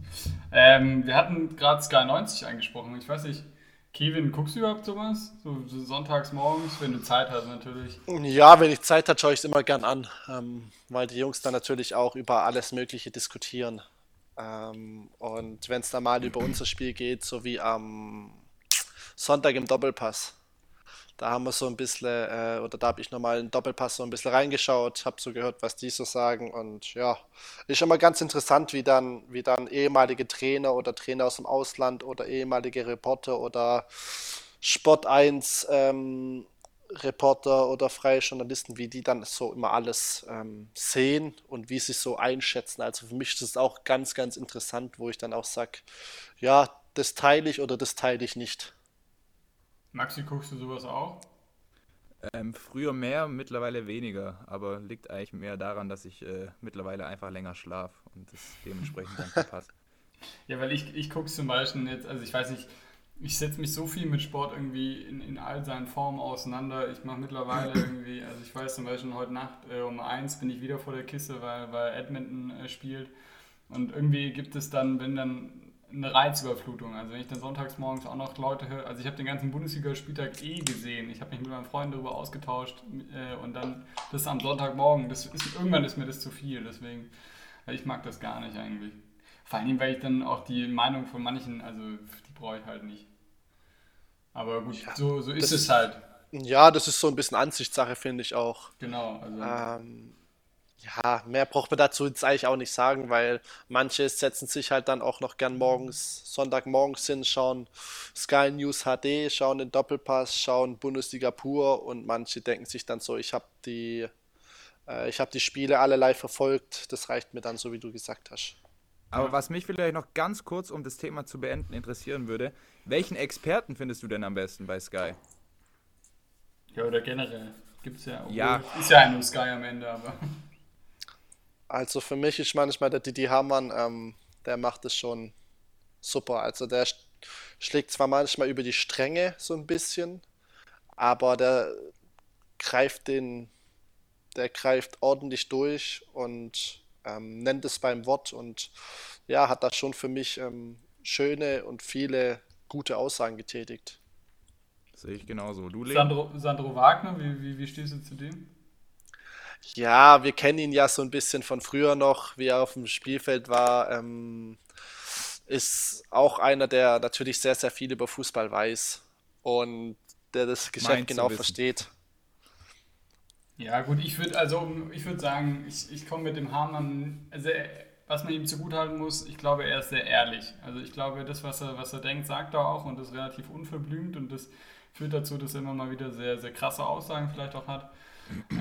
Ähm, wir hatten gerade Sky 90 angesprochen. Ich weiß nicht, Kevin, guckst du überhaupt sowas? So, so sonntags morgens, wenn du Zeit hast natürlich. Ja, wenn ich Zeit habe, schaue ich es immer gern an, ähm, weil die Jungs dann natürlich auch über alles Mögliche diskutieren. Ähm, und wenn es dann mal über unser Spiel geht, so wie am Sonntag im Doppelpass da haben wir so ein bisschen, äh, oder da habe ich nochmal einen Doppelpass so ein bisschen reingeschaut, habe so gehört, was die so sagen und ja, ist immer ganz interessant, wie dann, wie dann ehemalige Trainer oder Trainer aus dem Ausland oder ehemalige Reporter oder Sport 1 ähm, Reporter oder freie Journalisten, wie die dann so immer alles ähm, sehen und wie sie so einschätzen. Also für mich ist das auch ganz, ganz interessant, wo ich dann auch sage, ja, das teile ich oder das teile ich nicht. Maxi, guckst du sowas auch? Ähm, früher mehr, mittlerweile weniger, aber liegt eigentlich mehr daran, dass ich äh, mittlerweile einfach länger schlafe und das dementsprechend dann verpasst. [LAUGHS] Ja, weil ich, ich gucke zum Beispiel jetzt, also ich weiß nicht, ich setze mich so viel mit Sport irgendwie in, in all seinen Formen auseinander. Ich mache mittlerweile [CLEARS THROAT] irgendwie, also ich weiß zum Beispiel heute Nacht äh, um eins bin ich wieder vor der Kiste, weil, weil Edmonton äh, spielt. Und irgendwie gibt es dann, wenn dann eine Reizüberflutung. Also wenn ich dann sonntags morgens auch noch Leute höre, also ich habe den ganzen Bundesligaspieltag eh gesehen. Ich habe mich mit meinen Freunden darüber ausgetauscht äh, und dann das am Sonntagmorgen, das ist, irgendwann ist mir das zu viel, deswegen, ich mag das gar nicht eigentlich. Vor allem, weil ich dann auch die Meinung von manchen, also die brauche ich halt nicht. Aber gut, ja, so, so ist es halt. Ja, das ist so ein bisschen Ansichtssache, finde ich auch. Genau, also. Ähm, ja, mehr braucht man dazu jetzt eigentlich auch nicht sagen, weil manche setzen sich halt dann auch noch gern morgens, Sonntagmorgens hin, schauen Sky News HD, schauen den Doppelpass, schauen Bundesliga pur und manche denken sich dann so, ich habe die, äh, ich habe die Spiele alle live verfolgt, das reicht mir dann so, wie du gesagt hast. Aber was mich vielleicht noch ganz kurz, um das Thema zu beenden, interessieren würde, welchen Experten findest du denn am besten bei Sky? Ja, oder generell. Gibt's ja. Ja. Ist ja ein Sky am Ende, aber. Also für mich ist manchmal der Didi Hamann, ähm, der macht es schon super. Also der sch- schlägt zwar manchmal über die Stränge so ein bisschen, aber der greift den, der greift ordentlich durch und ähm, nennt es beim Wort und ja, hat da schon für mich ähm, schöne und viele gute Aussagen getätigt. Sehe ich genauso. Du? Sandro, Sandro Wagner, wie, wie, wie stehst du zu dem? Ja, wir kennen ihn ja so ein bisschen von früher noch, wie er auf dem Spielfeld war. Ähm, ist auch einer, der natürlich sehr, sehr viel über Fußball weiß und der das Geschäft Meint genau versteht. Ja, gut, ich würde also, ich würde sagen, ich, ich komme mit dem Hamann, also was man ihm zugutehalten muss, ich glaube, er ist sehr ehrlich. Also ich glaube, das, was er, was er denkt, sagt er auch und ist relativ unverblümt und das führt dazu, dass er immer mal wieder sehr, sehr krasse Aussagen vielleicht auch hat.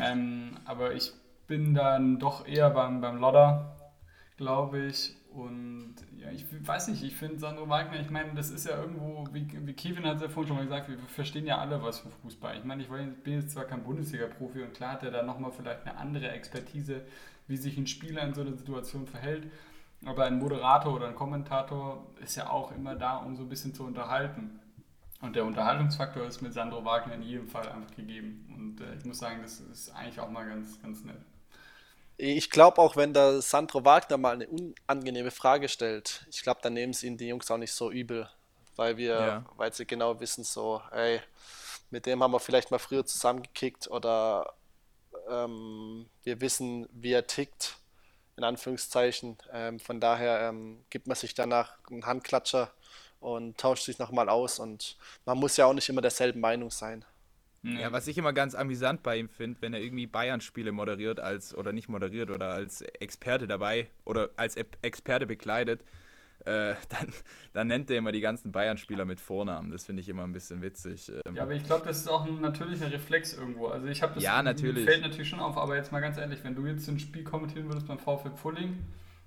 Ähm, aber ich bin dann doch eher beim, beim Lodder, glaube ich. Und ja, ich weiß nicht, ich finde Sandro Wagner, ich meine, das ist ja irgendwo, wie, wie Kevin hat es ja vorhin schon mal gesagt, wir verstehen ja alle was für Fußball. Ich meine, ich bin jetzt zwar kein Bundesliga-Profi und klar hat er da nochmal vielleicht eine andere Expertise, wie sich ein Spieler in so einer Situation verhält. Aber ein Moderator oder ein Kommentator ist ja auch immer da, um so ein bisschen zu unterhalten. Und der Unterhaltungsfaktor ist mit Sandro Wagner in jedem Fall einfach gegeben. Und äh, ich muss sagen, das ist eigentlich auch mal ganz, ganz nett. Ich glaube auch, wenn der Sandro Wagner mal eine unangenehme Frage stellt, ich glaube, dann nehmen es ihn die Jungs auch nicht so übel, weil wir, Ja. weil sie genau wissen, so, ey, mit dem haben wir vielleicht mal früher zusammengekickt oder ähm, wir wissen, wie er tickt, in Anführungszeichen. Ähm, von daher ähm, gibt man sich danach einen Handklatscher und tauscht sich nochmal aus und man muss ja auch nicht immer derselben Meinung sein. Ja, was ich immer ganz amüsant bei ihm finde, wenn er irgendwie Bayern-Spiele moderiert als oder nicht moderiert oder als Experte dabei oder als Ep- Experte bekleidet, äh, [LAUGHS] dann, dann nennt er immer die ganzen Bayern-Spieler mit Vornamen. Das finde ich immer ein bisschen witzig. Ähm, Ja, aber ich glaube, das ist auch ein natürlicher Reflex irgendwo. Also ich habe das Ja, natürlich. fällt natürlich schon auf, aber jetzt mal ganz ehrlich, wenn du jetzt ein Spiel kommentieren würdest beim VfL Pulling,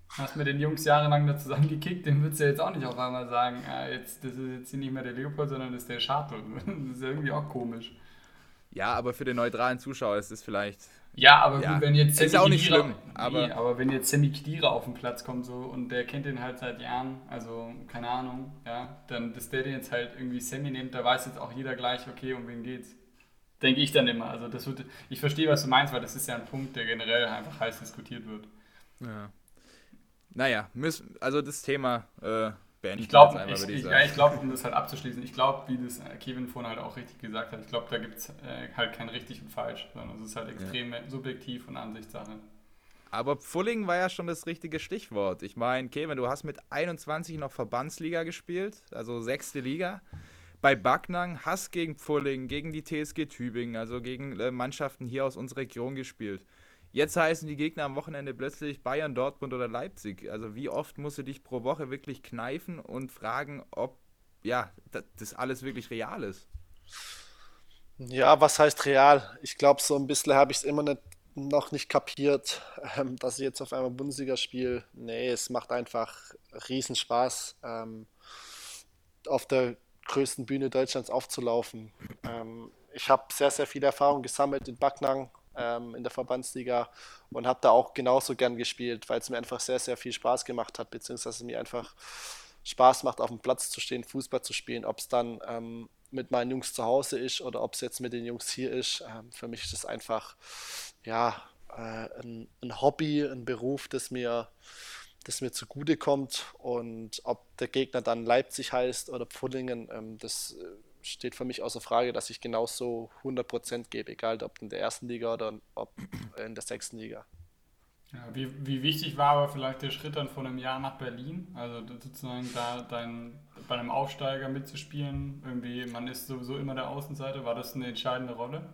hast mit den Jungs jahrelang da zusammengekickt, den würdest du ja jetzt auch nicht auf einmal sagen, ah, jetzt, das ist jetzt hier nicht mehr der Leopold, sondern das ist der Schatel. [LAUGHS] Das ist ja irgendwie auch komisch. ja, aber für den neutralen Zuschauer ist es vielleicht. Ja, aber Ja, gut, wenn jetzt ist auch nicht Khedira- schlimm, aber- nee, aber wenn jetzt Sammy Khedira auf dem Platz kommt so und der kennt den halt seit Jahren, also keine Ahnung, ja, dann dass der den jetzt halt irgendwie Sammy nimmt, da weiß jetzt auch jeder gleich, okay, um wen geht's. Denke ich dann immer. Also das wird, ich verstehe, was du meinst, weil das ist ja ein Punkt, der generell einfach heiß diskutiert wird. Ja. Naja, müssen, also das Thema äh, beenden Ich glaube, ich, ich, ich ja, ich glaube, um das halt abzuschließen, ich glaube, wie das äh, Kevin vorhin halt auch richtig gesagt hat, ich glaube, da gibt es äh, halt kein richtig und falsch, sondern es ist halt extrem subjektiv und Ansichtssache. Aber Pfulling war ja schon das richtige Stichwort. Ich meine, Kevin, du hast mit 21 noch Verbandsliga gespielt, also sechste Liga. Bei Backnang hast gegen Pfulling, gegen die TSG Tübingen, also gegen äh, Mannschaften hier aus unserer Region gespielt. Jetzt heißen die Gegner am Wochenende plötzlich Bayern, Dortmund oder Leipzig. Also wie oft musst du dich pro Woche wirklich kneifen und fragen, ob ja, da- das alles wirklich real ist? Ja, was heißt real? Ich glaube, so ein bisschen habe ich es immer nicht, noch nicht kapiert, ähm, [LAUGHS] dass ich jetzt auf einmal Bundesliga spiele. Nee, es macht einfach Riesenspaß, ähm, auf der größten Bühne Deutschlands aufzulaufen. Ähm, ich habe sehr, sehr viel Erfahrung gesammelt in Backnang, ähm, in der Verbandsliga und habe da auch genauso gern gespielt, weil es mir einfach sehr, sehr viel Spaß gemacht hat, beziehungsweise mir einfach Spaß macht, auf dem Platz zu stehen, Fußball zu spielen, ob es dann ähm, mit meinen Jungs zu Hause ist oder ob es jetzt mit den Jungs hier ist. Ähm, für mich ist das einfach ja, äh, ein, ein Hobby, ein Beruf, das mir, das mir zugute kommt. Und ob der Gegner dann Leipzig heißt oder Pfullingen, ähm, das äh, steht für mich außer Frage, dass ich genauso 100% gebe, egal ob in der ersten Liga oder ob in der sechsten Liga. Ja, wie, wie wichtig war aber vielleicht der Schritt dann vor einem Jahr nach Berlin? Also sozusagen da dein, bei einem Aufsteiger mitzuspielen, irgendwie, man ist sowieso immer der Außenseiter, war das eine entscheidende Rolle?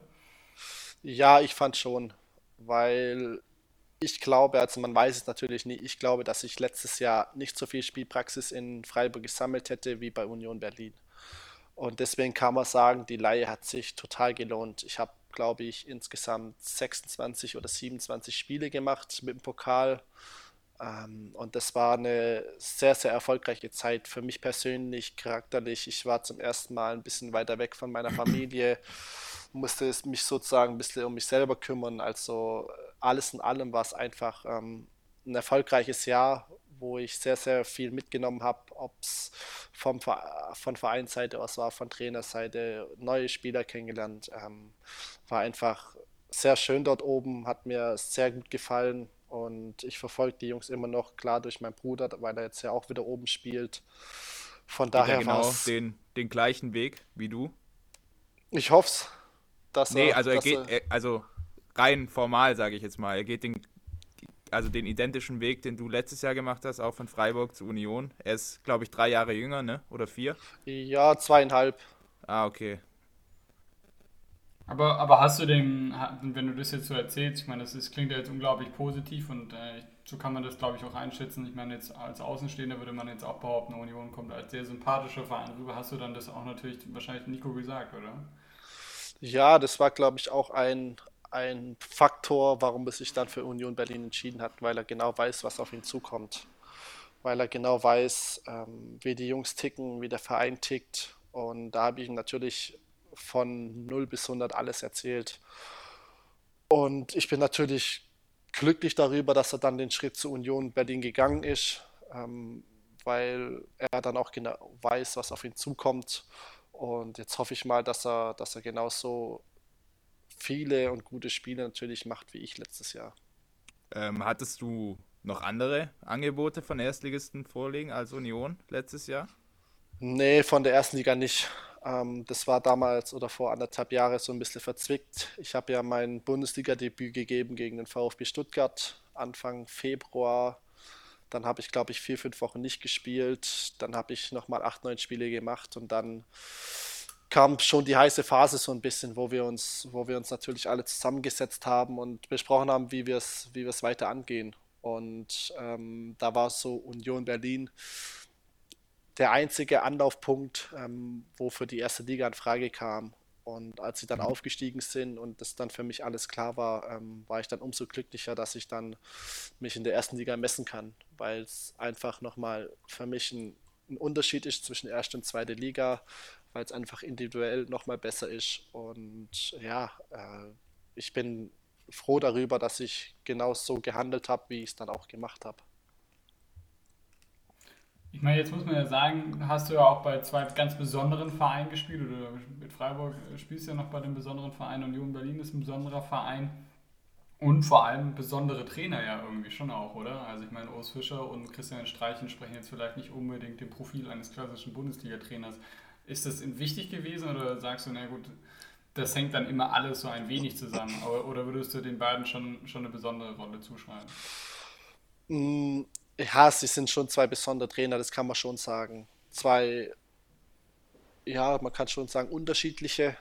Ja, ich fand schon, weil ich glaube, also man weiß es natürlich nie, ich glaube, dass ich letztes Jahr nicht so viel Spielpraxis in Freiburg gesammelt hätte wie bei Union Berlin. Und deswegen kann man sagen, die Leihe hat sich total gelohnt. Ich habe, glaube ich, insgesamt 26 oder 27 Spiele gemacht mit dem Pokal. Ähm, und das war eine sehr, sehr erfolgreiche Zeit für mich persönlich, charakterlich. Ich war zum ersten Mal ein bisschen weiter weg von meiner Familie, musste mich sozusagen ein bisschen um mich selber kümmern. Also alles in allem war es einfach ähm, ein erfolgreiches Jahr, wo ich sehr, sehr viel mitgenommen habe, ob es von Vereinsseite aus war, von Trainerseite, neue Spieler kennengelernt. Ähm, war einfach sehr schön dort oben, hat mir sehr gut gefallen und ich verfolge die Jungs immer noch, klar durch meinen Bruder, weil er jetzt ja auch wieder oben spielt. Von Geht daher genau den, den gleichen Weg wie du. Ich hoffe es. Dass nee, er, also er geht, er, also rein formal sage ich jetzt mal, er geht den also den identischen Weg, den du letztes Jahr gemacht hast, auch von Freiburg zu Union. Er ist, glaube ich, drei Jahre jünger, ne? Oder vier? Ja, zweieinhalb. Ah, okay. Aber, aber hast du den, wenn du das jetzt so erzählst, ich meine, das ist, klingt ja jetzt unglaublich positiv und äh, so kann man das, glaube ich, auch einschätzen. Ich meine, jetzt als Außenstehender würde man jetzt auch behaupten, Union kommt als sehr sympathischer Verein rüber. Hast du dann das auch natürlich wahrscheinlich Nico gesagt, oder? Ja, das war, glaube ich, auch ein, ein Faktor, warum er sich dann für Union Berlin entschieden hat, weil er genau weiß, was auf ihn zukommt. Weil er genau weiß, ähm, wie die Jungs ticken, wie der Verein tickt. Und da habe ich ihm natürlich von 0 bis 100 alles erzählt. Und ich bin natürlich glücklich darüber, dass er dann den Schritt zur Union Berlin gegangen ist, ähm, weil er dann auch genau weiß, was auf ihn zukommt. Und jetzt hoffe ich mal, dass er, dass er genauso viele und gute Spiele natürlich macht wie ich letztes Jahr. Ähm, hattest du noch andere Angebote von Erstligisten vorliegen als Union letztes Jahr? Nee, von der ersten Liga nicht. Ähm, das war damals oder vor anderthalb Jahren so ein bisschen verzwickt. Ich habe ja mein Bundesliga-Debüt gegeben gegen den VfB Stuttgart Anfang Februar. Dann habe ich, glaube ich, vier, fünf Wochen nicht gespielt. Dann habe ich nochmal acht, neun Spiele gemacht und dann kam schon die heiße Phase so ein bisschen, wo wir uns, wo wir uns natürlich alle zusammengesetzt haben und besprochen haben, wie wir es, wie wir es weiter angehen. Und ähm, da war so Union Berlin der einzige Anlaufpunkt, ähm, wo für die erste Liga in Frage kam. Und als sie dann mhm. aufgestiegen sind und das dann für mich alles klar war, ähm, war ich dann umso glücklicher, dass ich dann mich in der ersten Liga messen kann, weil es einfach nochmal für mich ein, ein Unterschied ist zwischen erste und zweite Liga, weil es einfach individuell nochmal besser ist. Und ja, äh, ich bin froh darüber, dass ich genau so gehandelt habe, wie ich es dann auch gemacht habe. Ich meine, jetzt muss man ja sagen, hast du ja auch bei zwei ganz besonderen Vereinen gespielt oder mit Freiburg spielst du ja noch bei dem besonderen Verein Union Berlin ist ein besonderer Verein und vor allem besondere Trainer ja irgendwie schon auch, oder? Also ich meine, Urs Fischer und Christian Streichen sprechen jetzt vielleicht nicht unbedingt dem Profil eines klassischen Bundesliga-Trainers ist das wichtig gewesen oder sagst du, na gut, das hängt dann immer alles so ein wenig zusammen? Oder würdest du den beiden schon, schon eine besondere Rolle zuschreiben? Mm, ja, sie sind schon zwei besondere Trainer, das kann man schon sagen. Zwei, ja, man kann schon sagen, unterschiedliche,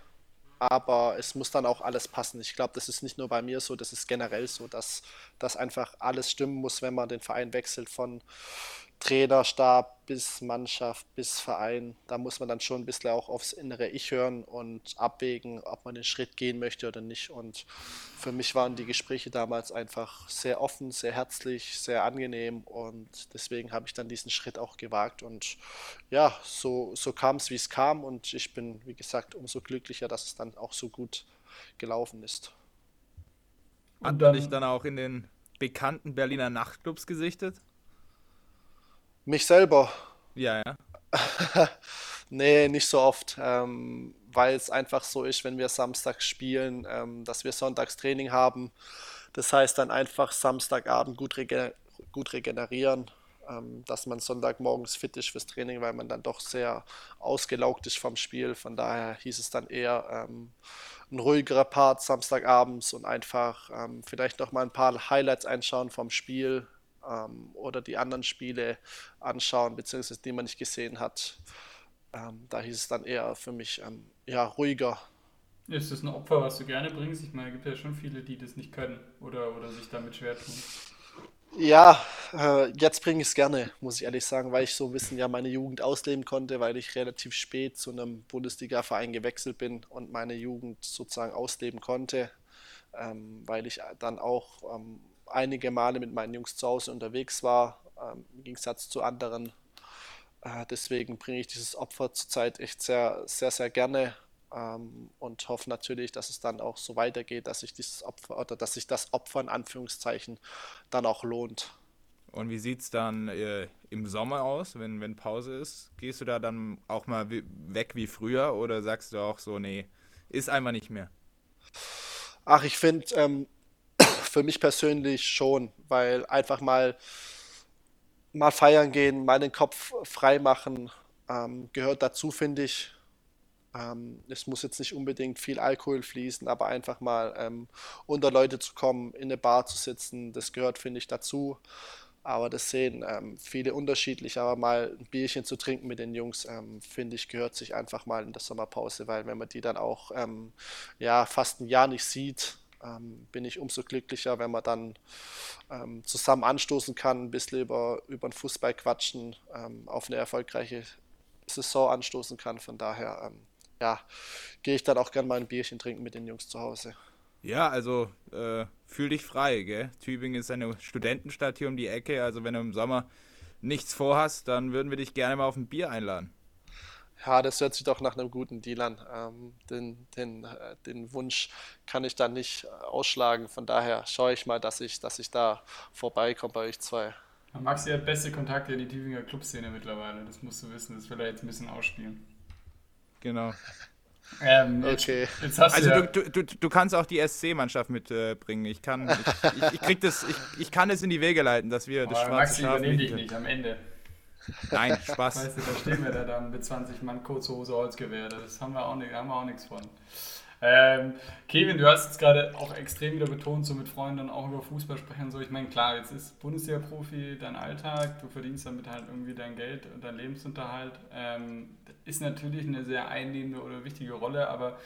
aber es muss dann auch alles passen. Ich glaube, das ist nicht nur bei mir so, das ist generell so, dass, dass einfach alles stimmen muss, wenn man den Verein wechselt von Trainerstab bis Mannschaft bis Verein. Da muss man dann schon ein bisschen auch aufs innere Ich hören und abwägen, ob man den Schritt gehen möchte oder nicht. Und für mich waren die Gespräche damals einfach sehr offen, sehr herzlich, sehr angenehm und deswegen habe ich dann diesen Schritt auch gewagt. Und ja, so, so kam es, wie es kam und ich bin, wie gesagt, umso glücklicher, dass es dann auch so gut gelaufen ist. Hat man dich dann auch in den bekannten Berliner Nachtclubs gesichtet? Mich selber. Ja, ja. [LAUGHS] nee, nicht so oft, ähm, weil es einfach so ist, wenn wir Samstag spielen, ähm, dass wir Sonntags Training haben. Das heißt dann einfach Samstagabend gut, rege gut regenerieren, ähm, dass man Sonntagmorgens fit ist fürs Training, weil man dann doch sehr ausgelaugt ist vom Spiel. Von daher hieß es dann eher ähm, ein ruhigerer Part Samstagabends und einfach ähm, vielleicht noch mal ein paar Highlights einschauen vom Spiel, ähm, oder die anderen Spiele anschauen, beziehungsweise die man nicht gesehen hat. Ähm, da hieß es dann eher für mich ähm, ja, ruhiger. Ist das ein Opfer, was du gerne bringst? Ich meine, es gibt ja schon viele, die das nicht können oder, oder sich damit schwer tun. Ja, äh, jetzt bringe ich es gerne, muss ich ehrlich sagen, weil ich so ein bisschen ja meine Jugend ausleben konnte, weil ich relativ spät zu einem Bundesliga-Verein gewechselt bin und meine Jugend sozusagen ausleben konnte, ähm, weil ich dann auch ähm, einige Male mit meinen Jungs zu Hause unterwegs war, ähm, im Gegensatz zu anderen. Äh, deswegen bringe ich dieses Opfer zurzeit echt sehr, sehr, sehr gerne ähm, und hoffe natürlich, dass es dann auch so weitergeht, dass sich dieses Opfer oder dass sich das Opfer in Anführungszeichen dann auch lohnt. Und wie sieht es dann äh, im Sommer aus, wenn, wenn Pause ist? Gehst du da dann auch mal weg wie früher oder sagst du auch so, nee, ist einfach nicht mehr? Ach, ich finde ähm, für mich persönlich schon, weil einfach mal mal feiern gehen, mal den Kopf frei machen, ähm, gehört dazu, finde ich. Ähm, es muss jetzt nicht unbedingt viel Alkohol fließen, aber einfach mal ähm, unter Leute zu kommen, in eine Bar zu sitzen, das gehört, finde ich, dazu. Aber das sehen ähm, viele unterschiedlich. Aber mal ein Bierchen zu trinken mit den Jungs, ähm, finde ich, gehört sich einfach mal in der Sommerpause, weil wenn man die dann auch ähm, ja, fast ein Jahr nicht sieht, ähm, bin ich umso glücklicher, wenn man dann ähm, zusammen anstoßen kann, ein bisschen über, über den Fußball quatschen, ähm, auf eine erfolgreiche Saison anstoßen kann. Von daher, ja, gehe ich dann auch gerne mal ein Bierchen trinken mit den Jungs zu Hause. Ja, also äh, fühl dich frei, gell? Tübingen ist eine Studentenstadt hier um die Ecke, also wenn du im Sommer nichts vorhast, dann würden wir dich gerne mal auf ein Bier einladen. Ja, das hört sich doch nach einem guten Deal an. Ähm, den, den, äh, den Wunsch kann ich dann nicht ausschlagen. Von daher schaue ich mal, dass ich, dass ich da vorbeikomme bei euch zwei. Maxi hat beste Kontakte in die Tübinger Clubszene mittlerweile. Das musst du wissen. Das will er jetzt ein bisschen ausspielen. Genau. Ähm, okay. Jetzt, also ja du, du, du kannst auch die SC-Mannschaft mitbringen. Äh, ich kann, ich, ich, ich, krieg das, ich, ich kann es in die Wege leiten, dass wir Aber das schwarze Maxi Schaf übernehme dich nicht am Ende. Nein, [LAUGHS] Spaß. Weißt du, da stehen wir da dann mit 20 Mann kurze Hose Holzgewehr. Das haben wir auch, nicht, haben wir auch nichts von. Ähm, Kevin, du hast jetzt gerade auch extrem wieder betont, so mit Freunden auch über Fußball sprechen. So, ich meine, klar, jetzt ist Bundesliga-Profi dein Alltag, du verdienst damit halt irgendwie dein Geld und dein Lebensunterhalt. Ähm, ist natürlich eine sehr einnehmende oder wichtige Rolle, aber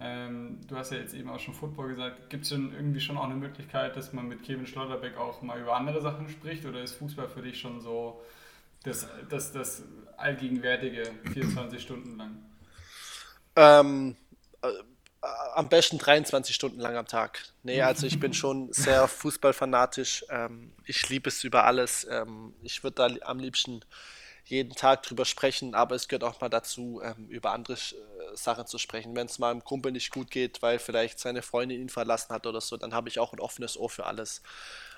ähm, du hast ja jetzt eben auch schon Football gesagt. Gibt es denn irgendwie schon auch eine Möglichkeit, dass man mit Kevin Schlotterbeck auch mal über andere Sachen spricht oder ist Fußball für dich schon so das, das, das allgegenwärtige 24 Stunden lang? Ähm, äh, am besten 23 Stunden lang am Tag. Nee, also ich bin schon sehr fußballfanatisch. Ähm, ich liebe es über alles. Ähm, ich würde da am liebsten jeden Tag drüber sprechen, aber es gehört auch mal dazu, ähm, über andere äh, Sachen zu sprechen. Wenn es mal einem Kumpel nicht gut geht, weil vielleicht seine Freundin ihn verlassen hat oder so, dann habe ich auch ein offenes Ohr für alles.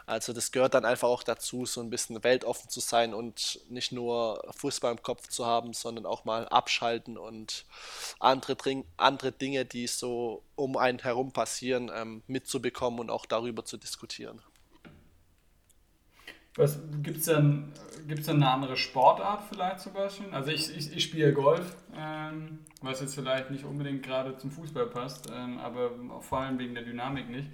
Also das gehört dann einfach auch dazu, so ein bisschen weltoffen zu sein und nicht nur Fußball im Kopf zu haben, sondern auch mal abschalten und andere, andere Dinge, die so um einen herum passieren, ähm, mitzubekommen und auch darüber zu diskutieren. Was gibt es denn, gibt's denn eine andere Sportart vielleicht sogar schon? Also ich, ich, ich spiele Golf, ähm, was jetzt vielleicht nicht unbedingt gerade zum Fußball passt, ähm, aber vor allem wegen der Dynamik nicht.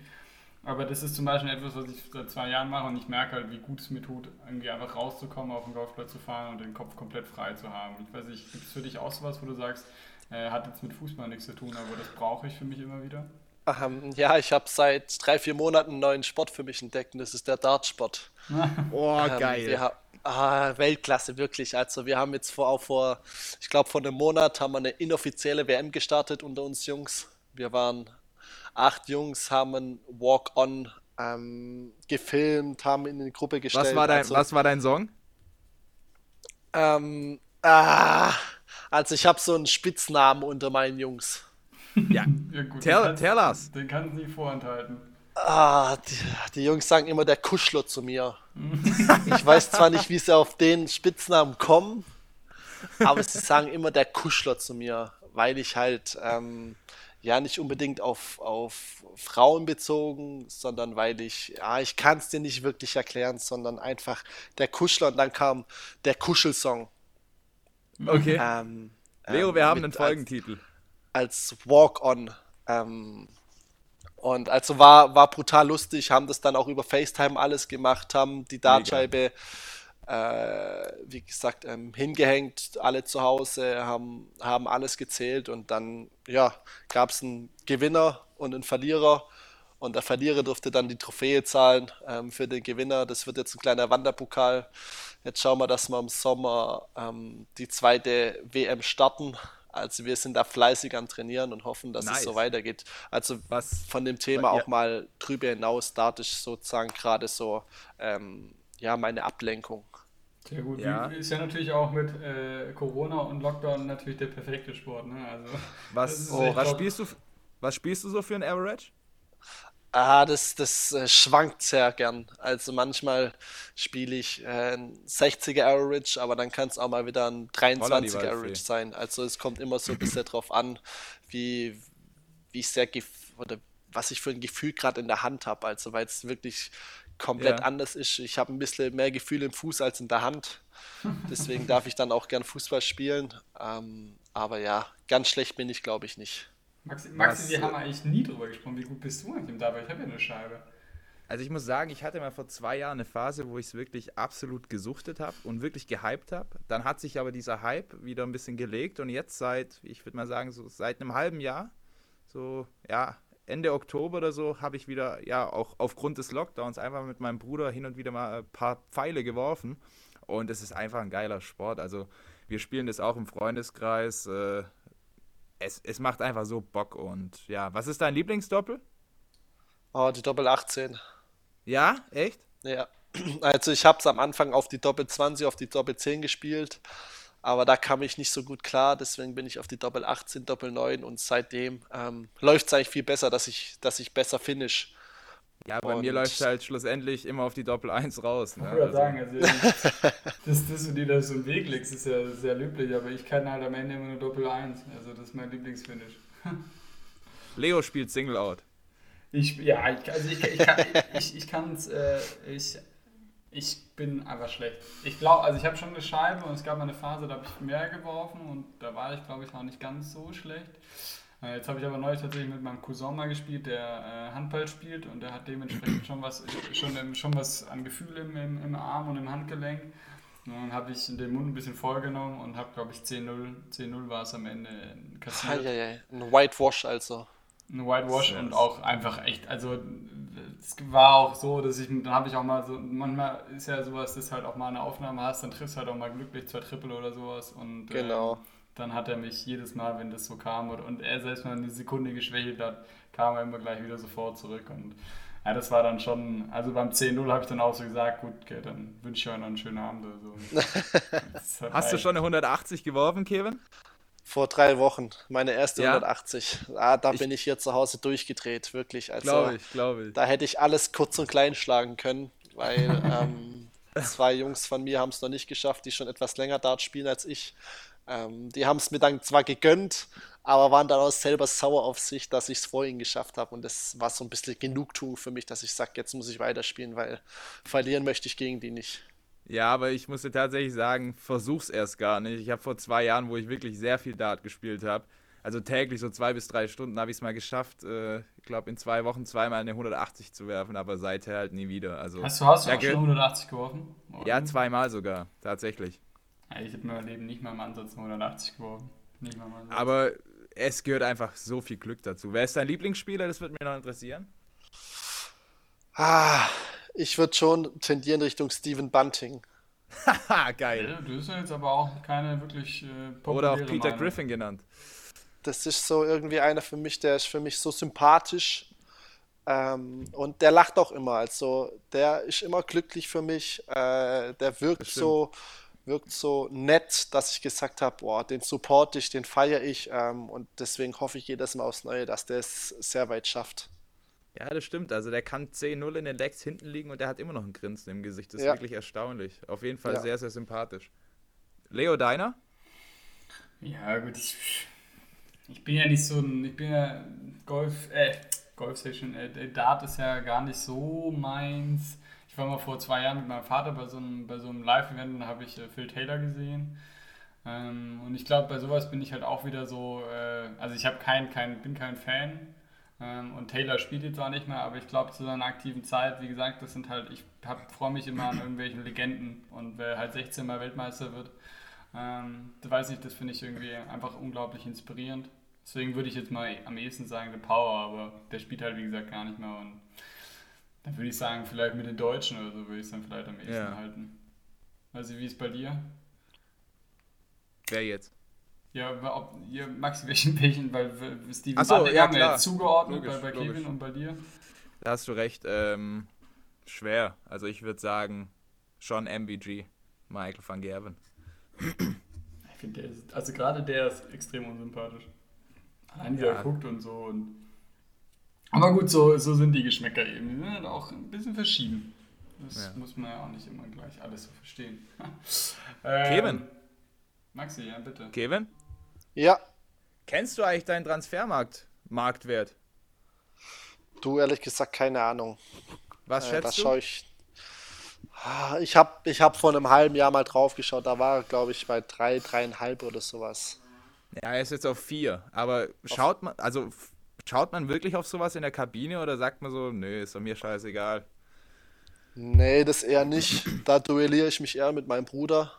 Aber das ist zum Beispiel etwas, was ich seit zwei Jahren mache und ich merke halt, wie gut es mir tut, irgendwie einfach rauszukommen, auf den Golfplatz zu fahren und den Kopf komplett frei zu haben. Ich weiß nicht, gibt es für dich auch sowas, wo du sagst, äh, hat jetzt mit Fußball nichts zu tun, aber das brauche ich für mich immer wieder? Ähm, ja, ich habe seit drei, vier Monaten einen neuen Sport für mich entdeckt und das ist der Dartsport. [LAUGHS] oh, ähm, geil. Ah, Weltklasse, wirklich. Also wir haben jetzt vor, auch vor, ich glaube vor einem Monat haben wir eine inoffizielle WM gestartet unter uns Jungs. Wir waren acht Jungs, haben ein Walk-On ähm, gefilmt, haben in die Gruppe gestellt. Was war dein, also, was war dein Song? Ähm, ah, also ich habe so einen Spitznamen unter meinen Jungs. Ja, [LAUGHS] ja gut, tell, tell us. Den kann ich nie vorenthalten. Ah, die, die, Jungs sagen immer der Kuschler zu mir. [LAUGHS] ich weiß zwar nicht, wie sie auf den Spitznamen kommen, aber sie sagen immer der Kuschler zu mir, weil ich halt ähm, ja nicht unbedingt auf, auf Frauen bezogen, sondern weil ich, ja, ich kann es dir nicht wirklich erklären, sondern einfach der Kuschler und dann kam der Kuschelsong. Okay. Ähm, Leo, wir ähm, haben einen Folgentitel. Als, als Walk-On. Ähm, und also war, war brutal lustig, haben das dann auch über FaceTime alles gemacht, haben die Dartscheibe äh, wie gesagt, ähm, hingehängt, alle zu Hause, haben, haben alles gezählt und dann ja, gab es einen Gewinner und einen Verlierer. Und der Verlierer durfte dann die Trophäe zahlen ähm, für den Gewinner. Das wird jetzt ein kleiner Wanderpokal. Jetzt schauen wir, dass wir im Sommer ähm, die zweite WM starten Also wir sind da fleißig am Trainieren und hoffen, dass nice. es so weitergeht. Also Was? von dem Thema ja. auch mal drüber hinaus ich sozusagen gerade so ähm, ja meine Ablenkung. Sehr gut. Ja. Ist ja natürlich auch mit äh, Corona und Lockdown natürlich der perfekte Sport. Ne? Also, was, oh, was, spielst du, was spielst du so für ein Average? Ah, das, das äh, schwankt sehr gern. Also manchmal spiele ich äh, ein 60er Average, aber dann kann es auch mal wieder ein 23er Average sein. Also es kommt immer so ein bisschen drauf an, wie, wie ich sehr oder was ich für ein Gefühl gerade in der Hand habe. Also weil es wirklich komplett ja. anders ist. Ich habe ein bisschen mehr Gefühl im Fuß als in der Hand. Deswegen darf ich dann auch gern Fußball spielen. Ähm, aber ja, ganz schlecht bin ich, glaube ich, nicht. Maxi, Maxi wir haben eigentlich nie drüber gesprochen. Wie gut bist du eigentlich im Dabei? Ich habe ja eine Scheibe. Also ich muss sagen, ich hatte mal vor zwei Jahren eine Phase, wo ich es wirklich absolut gesuchtet habe und wirklich gehypt habe. Dann hat sich aber dieser Hype wieder ein bisschen gelegt und jetzt seit, ich würde mal sagen, so seit einem halben Jahr, so ja, Ende Oktober oder so habe ich wieder, ja, auch aufgrund des Lockdowns einfach mit meinem Bruder hin und wieder mal ein paar Pfeile geworfen. Und es ist einfach ein geiler Sport. Also wir spielen das auch im Freundeskreis. Äh, es, es macht einfach so Bock. Und ja, was ist dein Lieblingsdoppel? Oh, die Doppel 18. Ja, echt? Ja. [CLEARS THROAT] Also ich habe es am Anfang auf die Doppel 20, auf die Doppel 10 gespielt. Aber da kam ich nicht so gut klar, deswegen bin ich auf die Doppel 18, Doppel 9 und seitdem ähm, läuft es eigentlich viel besser, dass ich, dass ich besser finish. Ja, bei und mir läuft es halt schlussendlich immer auf die Doppel 1 raus. Ne? Ich würde also. sagen, also dass, [LAUGHS] dass du dir da so einen Weg legst, ist ja sehr löblich, aber ich kann halt am Ende immer nur Doppel 1. Also das ist mein Lieblingsfinish. [LAUGHS] Leo spielt Single Out. Ich, ja, ich, also ich, ich kann es, ich, ich, äh, ich ich bin einfach schlecht. Ich glaube, also ich habe schon eine Scheibe und es gab mal eine Phase, da habe ich mehr geworfen und da war ich, glaube ich, auch nicht ganz so schlecht. Äh, jetzt habe ich aber neulich tatsächlich mit meinem Cousin mal gespielt, der äh, Handball spielt und der hat dementsprechend schon was, schon, schon was an Gefühl im, im, im Arm und im Handgelenk. Und dann habe ich den Mund ein bisschen vollgenommen und habe, glaube ich, 10-0 10 war es am Ende kassiert. Ah, ja, ja. Ein Whitewash also. Ein Whitewash und auch einfach echt, also es war auch so, dass ich, dann habe ich auch mal so, manchmal ist ja sowas, dass halt auch mal eine Aufnahme hast, dann triffst du halt auch mal glücklich zwei Triple oder sowas und äh, genau. Äh, dann hat er mich jedes Mal, wenn das so kam und, und er selbst mal eine Sekunde geschwächelt hat, kam er immer gleich wieder sofort zurück und ja, das war dann schon, also beim 10-0 habe ich dann auch so gesagt, gut, okay, dann wünsche ich euch noch einen schönen Abend oder so. [LAUGHS] Hast du schon eine 180 geworfen, Kevin? Vor drei Wochen, meine erste ja? 180. Ah, da ich, bin ich hier zu Hause durchgedreht, wirklich. Also, glaube ich, glaube ich. Da hätte ich alles kurz und klein schlagen können, weil [LAUGHS] ähm, zwei Jungs von mir haben es noch nicht geschafft, die schon etwas länger Dart spielen als ich. Ähm, die haben es mir dann zwar gegönnt, aber waren dann auch selber sauer auf sich, dass ich es vor ihnen geschafft habe. Und das war so ein bisschen Genugtuung für mich, dass ich sage, jetzt muss ich weiterspielen, weil verlieren möchte ich gegen die nicht. Ja, aber ich muss dir tatsächlich sagen, versuch's erst gar nicht. Ich habe vor zwei Jahren, wo ich wirklich sehr viel Dart gespielt habe, also täglich so zwei bis drei Stunden, habe ich es mal geschafft, äh, ich glaube in zwei Wochen zweimal eine 180 zu werfen, aber seither halt nie wieder. Also, hast du, hast du ja, auch schon 180 geworfen? Oder? Ja, zweimal sogar, tatsächlich. Ja, ich habe in meinem Leben nicht mal im Ansatz 180 geworfen. Nicht mal im Ansatz. Aber es gehört einfach so viel Glück dazu. Wer ist dein Lieblingsspieler? Das würde mich noch interessieren. Ah, ich würde schon tendieren Richtung Steven Bunting. Haha, geil. Ja, du bist ja jetzt aber auch keine wirklich äh, Oder auch Peter Meinung. Griffin genannt. Das ist so irgendwie einer für mich, der ist für mich so sympathisch. Ähm, und der lacht auch immer. Also der ist immer glücklich für mich. Äh, der wirkt so, wirkt so nett, dass ich gesagt habe, boah, den support ich, den feiere ich. Ähm, und deswegen hoffe ich jedes Mal aufs Neue, dass der es sehr weit schafft. Ja, das stimmt. Also der kann 10-0 in den Legs hinten liegen und der hat immer noch ein Grinsen im Gesicht. Das ist ja. wirklich erstaunlich. Auf jeden Fall ja. sehr, sehr sympathisch. Leo, deiner? Ja, gut, ich, ich bin ja nicht so ein, ich bin ja Golf, äh, Golf Session, äh, Dart ist ja gar nicht so meins. Ich war mal vor zwei Jahren mit meinem Vater bei so einem, bei so einem Live-Event und habe ich äh, Phil Taylor gesehen. Ähm, und ich glaube, bei sowas bin ich halt auch wieder so, äh, also ich habe kein, kein, bin kein Fan und Taylor spielt jetzt auch nicht mehr, aber ich glaube zu seiner aktiven Zeit, wie gesagt, das sind halt, ich freue mich immer an irgendwelchen Legenden und wer halt 16 Mal Weltmeister wird, ähm, weiß nicht, das finde ich irgendwie einfach unglaublich inspirierend. Deswegen würde ich jetzt mal am ehesten sagen, der Power, aber der spielt halt wie gesagt gar nicht mehr und dann würde ich sagen, vielleicht mit den Deutschen oder so würde ich es dann vielleicht am ehesten ja. halten. Also wie ist es bei dir? Wer jetzt? Ja, ob, ja, Maxi, [LAUGHS] welchen, welchen, weil Steven so, Butler ja, haben wir jetzt zugeordnet Logisch, bei, bei. Kevin und bei dir. Da hast du recht. Ähm, schwer. Also ich würde sagen, schon MVG, Michael van Gerven. Ich finde, der ist, also gerade der ist extrem unsympathisch. Allein wie er Ja. guckt und so. Und aber gut, so, so sind die Geschmäcker eben. Die sind halt auch ein bisschen verschieden. Das Ja. muss man ja auch nicht immer gleich alles so verstehen. [LAUGHS] ähm, Kevin. Maxi, ja, bitte. Kevin, Ja, kennst du eigentlich deinen Transfermarkt, Marktwert? du ehrlich gesagt keine Ahnung. Was Äh, schätzt du? schaue ich. Ah, Ich habe ich hab vor einem halben Jahr mal drauf geschaut. Da war, glaube ich, bei drei, dreieinhalb oder sowas. Ja, er ist jetzt auf vier. Aber schaut man, also schaut man wirklich auf sowas in der Kabine oder sagt man so, nö, ist doch mir scheißegal. Nee, das eher nicht. Da duelliere ich mich eher mit meinem Bruder.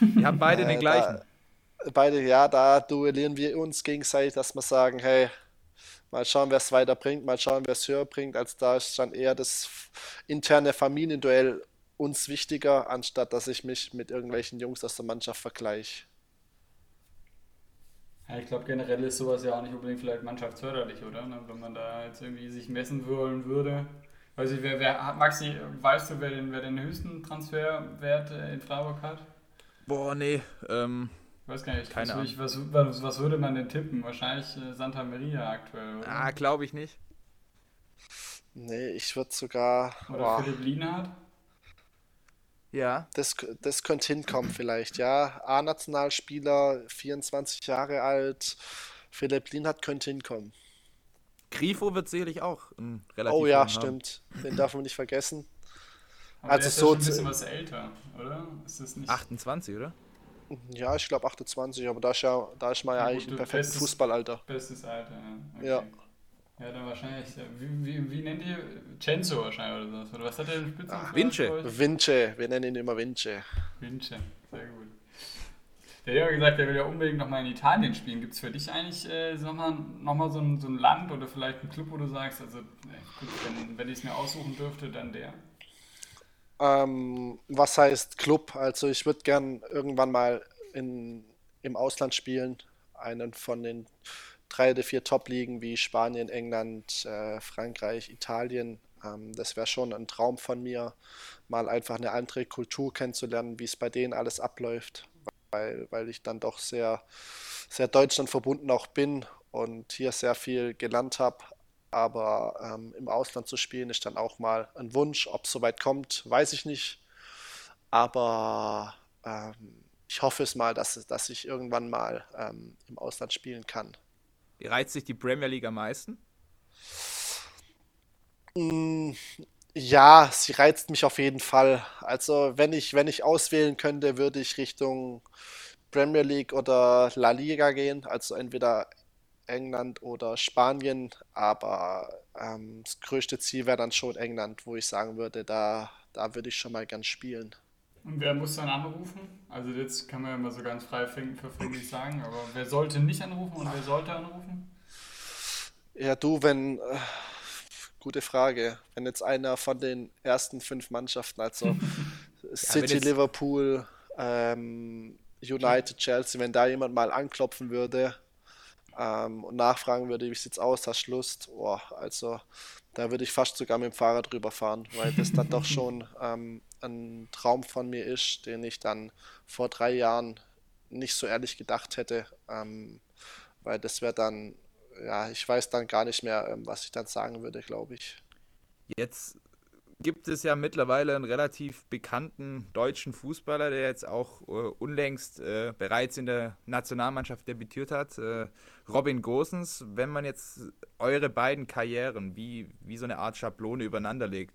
[LAUGHS] Ihr habt beide Äh, den gleichen. Da, beide, ja, da duellieren wir uns gegenseitig, dass wir sagen, hey, mal schauen, wer es weiterbringt, mal schauen, wer es höher bringt. Als da ist dann eher das interne Familienduell uns wichtiger, anstatt dass ich mich mit irgendwelchen Jungs aus der Mannschaft vergleiche. Ja, ich glaube, generell ist sowas ja auch nicht unbedingt vielleicht mannschaftsförderlich, oder? Ne? Wenn man da jetzt irgendwie sich messen wollen würde. Weiß ich, wer, wer hat, Maxi, weißt du, wer den, wer den höchsten Transferwert äh, in Freiburg hat? Boah, nee. Ähm, Ich weiß gar nicht, Keine was, würde ich, was, was, was würde man denn tippen? Wahrscheinlich äh, Santa Maria aktuell, oder? ah, glaube ich nicht. Nee, ich würde sogar. oder boah, Philipp Lienhardt? Ja. das, das könnte hinkommen, vielleicht, ja. A-Nationalspieler, 24 Jahre alt. Philipp Lienhardt könnte hinkommen. Grifo wird sicherlich auch einen relativ Oh ja, stimmt. Den darf man nicht vergessen. Aber Also der ist so ja schon ein bisschen was älter, oder? Ist das nicht... 28, oder? Ja, ich glaube 28, aber da ist, ja, da ist man ja Ja, eigentlich im du perfekten bestes- Fußballalter. Bestes Alter, ja. Okay. Ja. Ja, dann wahrscheinlich, äh, wie, wie, wie nennt ihr? Cenzo wahrscheinlich oder so. Oder was hat der den Spitznamen? für Vince. Vince, wir nennen ihn immer Vince. Vince, sehr gut. Der hat ja gesagt, der will ja unbedingt nochmal in Italien spielen. Gibt es für dich eigentlich äh, nochmal noch mal so, ein, so ein Land oder vielleicht einen Club, wo du sagst, also nee, gut, wenn, wenn ich es mir aussuchen dürfte, dann der? Ähm, was heißt Club? Also ich würde gern irgendwann mal in, im Ausland spielen. Einen von den drei oder vier Top-Ligen wie Spanien, England, äh, Frankreich, Italien. Ähm, das wäre schon ein Traum von mir, mal einfach eine andere Kultur kennenzulernen, wie es bei denen alles abläuft. Weil, weil ich dann doch sehr, sehr Deutschland verbunden auch bin und hier sehr viel gelernt habe. Aber ähm, im Ausland zu spielen ist dann auch mal ein Wunsch. Ob es soweit kommt, weiß ich nicht. Aber ähm, ich hoffe es mal, dass, dass ich irgendwann mal ähm, im Ausland spielen kann. Reizt sich die Premier League am meisten? Mm, Ja, sie reizt mich auf jeden Fall. Also wenn ich, wenn ich auswählen könnte, würde ich Richtung Premier League oder La Liga gehen. Also entweder England oder Spanien. Aber ähm, das größte Ziel wäre dann schon England, wo ich sagen würde, da, da würde ich schon mal gern spielen. Und wer muss dann anrufen? Also jetzt kann man ja immer so ganz frei verfänglich sagen, aber wer sollte nicht anrufen und wer sollte anrufen? Ja, du, wenn, äh, gute Frage, wenn jetzt einer von den ersten fünf Mannschaften, also [LAUGHS] City, jetzt- Liverpool, ähm, United, Chelsea, wenn da jemand mal anklopfen würde ähm, und nachfragen würde, wie sieht's aus, hast du Lust? Boah, also da würde ich fast sogar mit dem Fahrrad drüber fahren, weil das dann doch [LAUGHS] schon ähm, ein Traum von mir ist, den ich dann vor drei Jahren nicht so ehrlich gedacht hätte, ähm, weil das wäre dann, ja, ich weiß dann gar nicht mehr, ähm, was ich dann sagen würde, glaube ich. Jetzt gibt es ja mittlerweile einen relativ bekannten deutschen Fußballer, der jetzt auch äh, unlängst äh, bereits in der Nationalmannschaft debütiert hat, äh, Robin Gosens. Wenn man jetzt eure beiden Karrieren wie, wie so eine Art Schablone übereinander legt,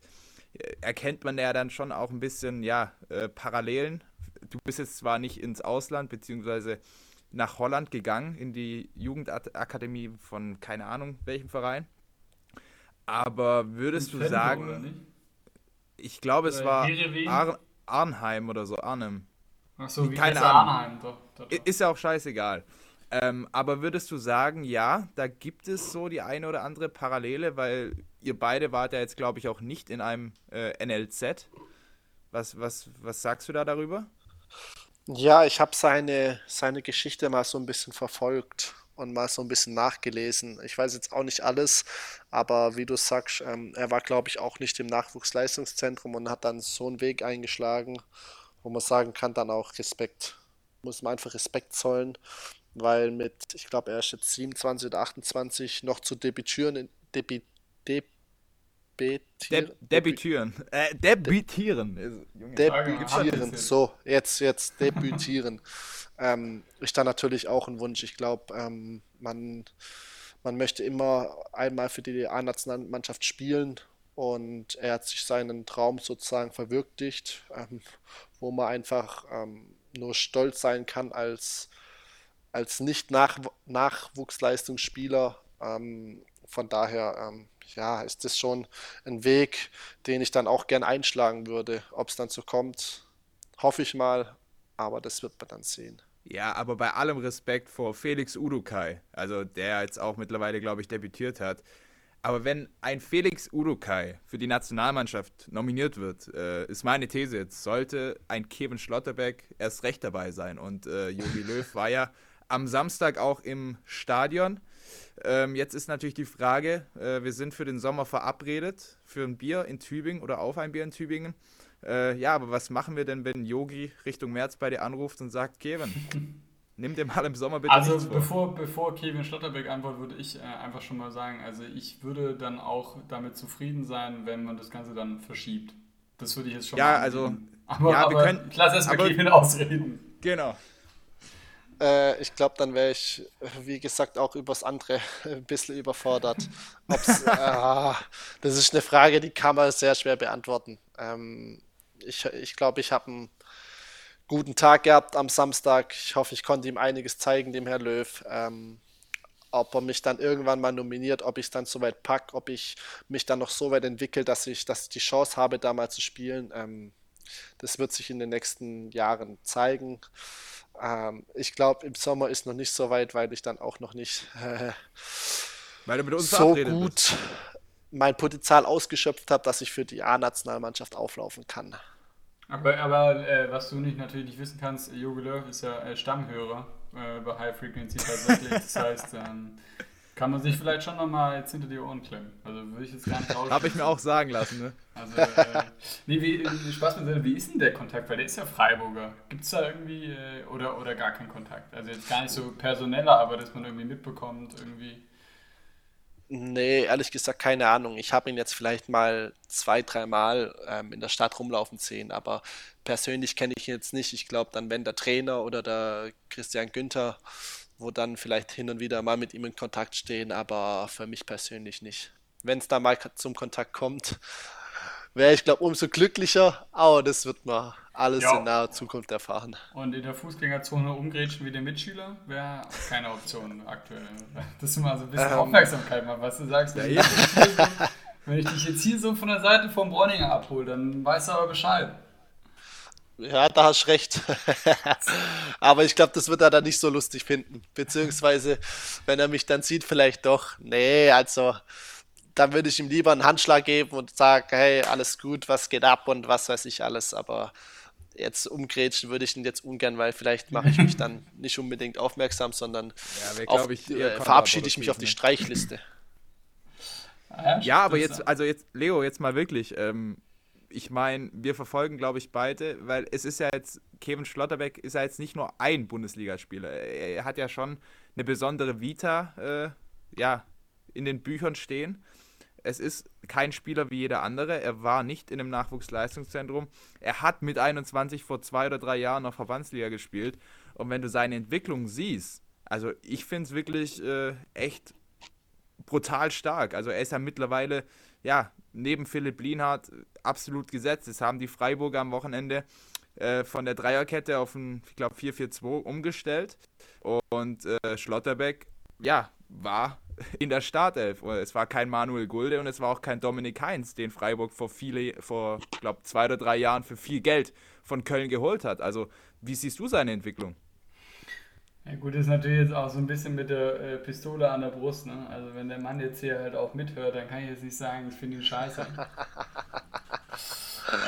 äh, erkennt man ja dann schon auch ein bisschen ja, äh, Parallelen. Du bist jetzt zwar nicht ins Ausland beziehungsweise nach Holland gegangen, in die Jugendakademie von keine Ahnung welchem Verein, aber würdest du Venlo, sagen? Ich glaube, es war? Ar Arnheim oder so, Arnhem. Achso, wie Keine Ahnung. Arnheim? Doch, doch, doch. Ist ja auch scheißegal. Ähm, aber würdest du sagen, ja, da gibt es so die eine oder andere Parallele, weil ihr beide wart ja jetzt, glaube ich, auch nicht in einem äh, NLZ. Was, was, was sagst du da darüber? Ja, ich habe seine, seine Geschichte mal so ein bisschen verfolgt und mal so ein bisschen nachgelesen. Ich weiß jetzt auch nicht alles, aber wie du sagst, ähm, er war, glaube ich, auch nicht im Nachwuchsleistungszentrum und hat dann so einen Weg eingeschlagen, wo man sagen kann, dann auch Respekt. Muss man einfach Respekt zollen, weil mit, ich glaube, er ist jetzt 27 oder 28 noch zu debütieren, debi, deb, Debütieren. debütieren. Äh, debütieren. Debütieren. So, jetzt, jetzt debütieren. [LAUGHS] ähm, ist dann natürlich auch ein Wunsch. Ich glaube, ähm, man, man möchte immer einmal für die A-Nationalmannschaft spielen und er hat sich seinen Traum sozusagen verwirklicht, ähm, wo man einfach ähm, nur stolz sein kann als, als Nicht-Nachwuchsleistungsspieler. Ähm, von daher ähm, ja, ist das schon ein Weg, den ich dann auch gern einschlagen würde. Ob es dann so kommt, hoffe ich mal, aber das wird man dann sehen. Ja, aber bei allem Respekt vor Felix Udukai, also der jetzt auch mittlerweile, glaube ich, debütiert hat. Aber wenn ein Felix Udukai für die Nationalmannschaft nominiert wird, äh, ist meine These jetzt, sollte ein Kevin Schlotterbeck erst recht dabei sein. Und äh, Jogi Löw war ja am Samstag auch im Stadion. Ähm, jetzt ist natürlich die Frage, äh, wir sind für den Sommer verabredet, für ein Bier in Tübingen oder auf ein Bier in Tübingen. Äh, ja, aber was machen wir denn, wenn Yogi Richtung März bei dir anruft und sagt, Kevin, [LAUGHS] nimm dir mal im Sommer bitte Also bevor, bevor Kevin Schlotterbeck antwortet, würde ich äh, einfach schon mal sagen, also ich würde dann auch damit zufrieden sein, wenn man das Ganze dann verschiebt. Das würde ich jetzt schon ja, mal also aber, ja, aber wir können, lass erstmal Kevin ausreden. Genau. Äh, ich glaube, dann wäre ich, wie gesagt, auch übers andere [LAUGHS] ein bisschen überfordert. [LAUGHS] äh, das ist eine Frage, die kann man sehr schwer beantworten. Ähm, ich glaube, ich, glaub, ich habe einen guten Tag gehabt am Samstag. Ich hoffe, ich konnte ihm einiges zeigen, dem Herr Löw. Ähm, ob er mich dann irgendwann mal nominiert, ob ich es dann so weit packe, ob ich mich dann noch so weit entwickle, dass ich, dass ich die Chance habe, da mal zu spielen. Ähm, das wird sich in den nächsten Jahren zeigen. Ähm, ich glaube, im Sommer ist noch nicht so weit, weil ich dann auch noch nicht [LAUGHS] äh, so gut bist. Mein Potenzial ausgeschöpft habe, dass ich für die A-Nationalmannschaft auflaufen kann. Aber, aber äh, was du nicht natürlich nicht wissen kannst, Jogi Löw ist ja äh, Stammhörer äh, bei High Frequency tatsächlich. das [LAUGHS] heißt, ähm, kann man sich vielleicht schon nochmal jetzt hinter die Ohren klemmen. Also würde ich jetzt gar nicht Habe ich mir auch sagen lassen, ne? Also, äh, nee, wie, Spaß mit wie ist denn der Kontakt? Weil der ist ja Freiburger. Gibt es da irgendwie, äh, oder, oder gar keinen Kontakt? Also jetzt gar nicht so personeller, aber dass man irgendwie mitbekommt, irgendwie. Nee, ehrlich gesagt, keine Ahnung. Ich habe ihn jetzt vielleicht mal zwei, dreimal ähm, in der Stadt rumlaufen sehen, aber persönlich kenne ich ihn jetzt nicht. Ich glaube, dann, wenn der Trainer oder der Christian Günther wo dann vielleicht hin und wieder mal mit ihm in Kontakt stehen, aber für mich persönlich nicht. Wenn es da mal zum Kontakt kommt, wäre ich glaube umso glücklicher, aber das wird man alles ja. in naher Zukunft erfahren. Und in der Fußgängerzone umgrätschen wie der Mitschüler wäre keine Option aktuell. Das ist mal so ein bisschen ähm, Aufmerksamkeit mal, was du sagst. Wenn, ja, ich so, wenn ich dich jetzt hier so von der Seite vom Bronninger abhole, dann weißt du aber Bescheid. Ja, da hast du recht. [LAUGHS] Aber ich glaube, das wird er dann nicht so lustig finden. Beziehungsweise, wenn er mich dann sieht, vielleicht doch. Nee, also, dann würde ich ihm lieber einen Handschlag geben und sagen, hey, alles gut, was geht ab und was weiß ich alles. Aber jetzt umgrätschen würde ich ihn jetzt ungern, weil vielleicht mache ich mich dann [LAUGHS] nicht unbedingt aufmerksam, sondern ja, auf, ich, äh, verabschiede ich mich auf die ne? Streichliste. Ja, ja aber jetzt, also jetzt, Leo, jetzt mal wirklich. Ähm, ich meine, wir verfolgen, glaube ich, beide, weil es ist ja jetzt, Kevin Schlotterbeck ist ja jetzt nicht nur ein Bundesligaspieler. Er hat ja schon eine besondere Vita, äh, ja, in den Büchern stehen. Es ist kein Spieler wie jeder andere. Er war nicht in einem Nachwuchsleistungszentrum. Er hat mit 21 vor zwei oder drei Jahren noch Verbandsliga gespielt. Und wenn du seine Entwicklung siehst, also ich finde es wirklich äh, echt brutal stark. Also er ist ja mittlerweile, ja, neben Philipp Lienhardt absolut gesetzt. Das haben die Freiburger am Wochenende äh, von der Dreierkette auf ein, ich glaube, 4-4-2 umgestellt. Und äh, Schlotterbeck, ja, war [LAUGHS] in der Startelf. Es war kein Manuel Gulde und es war auch kein Dominik Heinz, den Freiburg vor viele, vor, glaube zwei oder drei Jahren für viel Geld von Köln geholt hat. Also, wie siehst du seine Entwicklung? Ja gut, ist natürlich jetzt auch so ein bisschen mit der äh, Pistole an der Brust. Ne? Also wenn der Mann jetzt hier halt auch mithört, dann kann ich jetzt nicht sagen, ich finde ihn scheiße. [LAUGHS]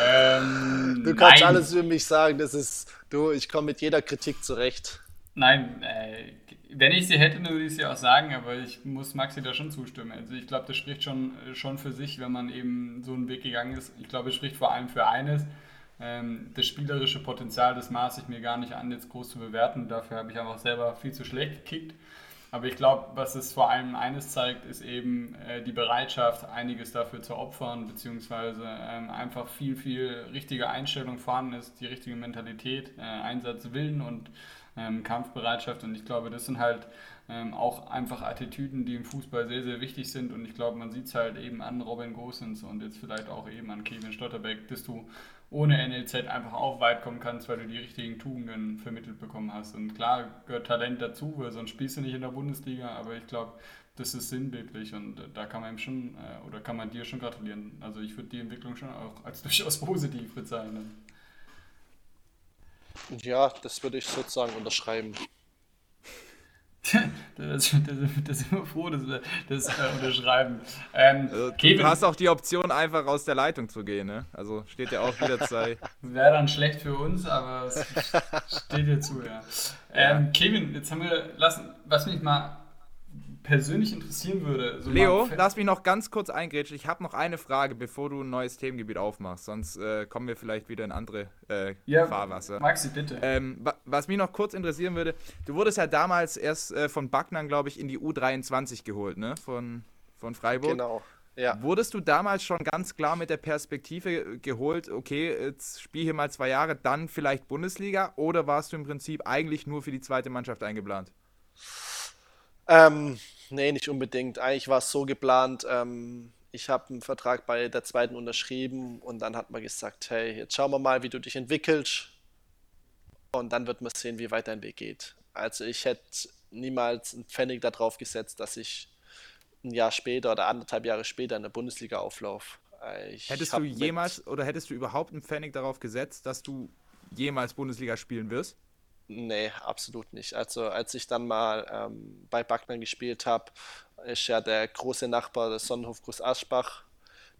ähm, du du kannst alles für mich sagen. Das ist, du, ich komme mit jeder Kritik zurecht. Nein, äh, wenn ich sie hätte, dann würde ich sie auch sagen, aber ich muss Maxi da schon zustimmen. Also ich glaube, das spricht schon, schon für sich, wenn man eben so einen Weg gegangen ist. Ich glaube, es spricht vor allem für eines. Ähm, das spielerische Potenzial, das maße ich mir gar nicht an, jetzt groß zu bewerten. Dafür habe ich einfach selber viel zu schlecht gekickt. Aber ich glaube, was es vor allem eines zeigt, ist eben äh, die Bereitschaft, einiges dafür zu opfern, beziehungsweise ähm, einfach viel, viel richtige Einstellung vorhanden ist, die richtige Mentalität, äh, Einsatzwillen und ähm, Kampfbereitschaft. Und ich glaube, das sind halt ähm, auch einfach Attitüden, die im Fußball sehr, sehr wichtig sind. Und ich glaube, man sieht es halt eben an Robin Gosens und jetzt vielleicht auch eben an Kevin Stotterbeck, dass du ohne NLZ einfach auch weit kommen kannst, weil du die richtigen Tugenden vermittelt bekommen hast. Und klar gehört Talent dazu, weil sonst spielst du nicht in der Bundesliga, aber ich glaube, das ist sinnbildlich und da kann man ihm schon äh, oder kann man dir schon gratulieren. Also ich würde die Entwicklung schon auch als [LAUGHS] durchaus positiv bezeichnen. Ja, das würde ich sozusagen unterschreiben. [LAUGHS] das sind wir froh, dass wir das äh, unterschreiben. Ähm, also, Kevin, du hast auch die Option, einfach aus der Leitung zu gehen, ne? Also steht ja auch wieder zwei. [LAUGHS] Wäre dann schlecht für uns, aber es steht dir zu, ja. Ähm. Kevin, jetzt haben wir lassen, was mich mal persönlich interessieren würde. So Leo, lass mich noch ganz kurz eingrätschen. Ich habe noch eine Frage, bevor du ein neues Themengebiet aufmachst. Sonst äh, kommen wir vielleicht wieder in andere äh, ja, Fahrwasser. Maxi, bitte. Ähm, was mich noch kurz interessieren würde, du wurdest ja damals erst äh, von Backnern, glaube ich, in die U23 geholt, ne? Von, von Freiburg. Genau. Ja. Wurdest du damals schon ganz klar mit der Perspektive geholt, okay, jetzt spiel hier mal zwei Jahre, dann vielleicht Bundesliga, oder warst du im Prinzip eigentlich nur für die zweite Mannschaft eingeplant? Ähm, nee, nicht unbedingt. Eigentlich war es so geplant, ähm, ich habe einen Vertrag bei der zweiten unterschrieben und dann hat man gesagt, hey, jetzt schauen wir mal, wie du dich entwickelst und dann wird man sehen, wie weit dein Weg geht. Also ich hätte niemals einen Pfennig darauf gesetzt, dass ich ein Jahr später oder anderthalb Jahre später in der Bundesliga auflaufe. hättest du jemals oder hättest du überhaupt einen Pfennig darauf gesetzt, dass du jemals Bundesliga spielen wirst? Nee, absolut nicht. Also als ich dann mal ähm, bei Backnern gespielt habe, ist ja der große Nachbar des Sonnenhof Groß Aschbach,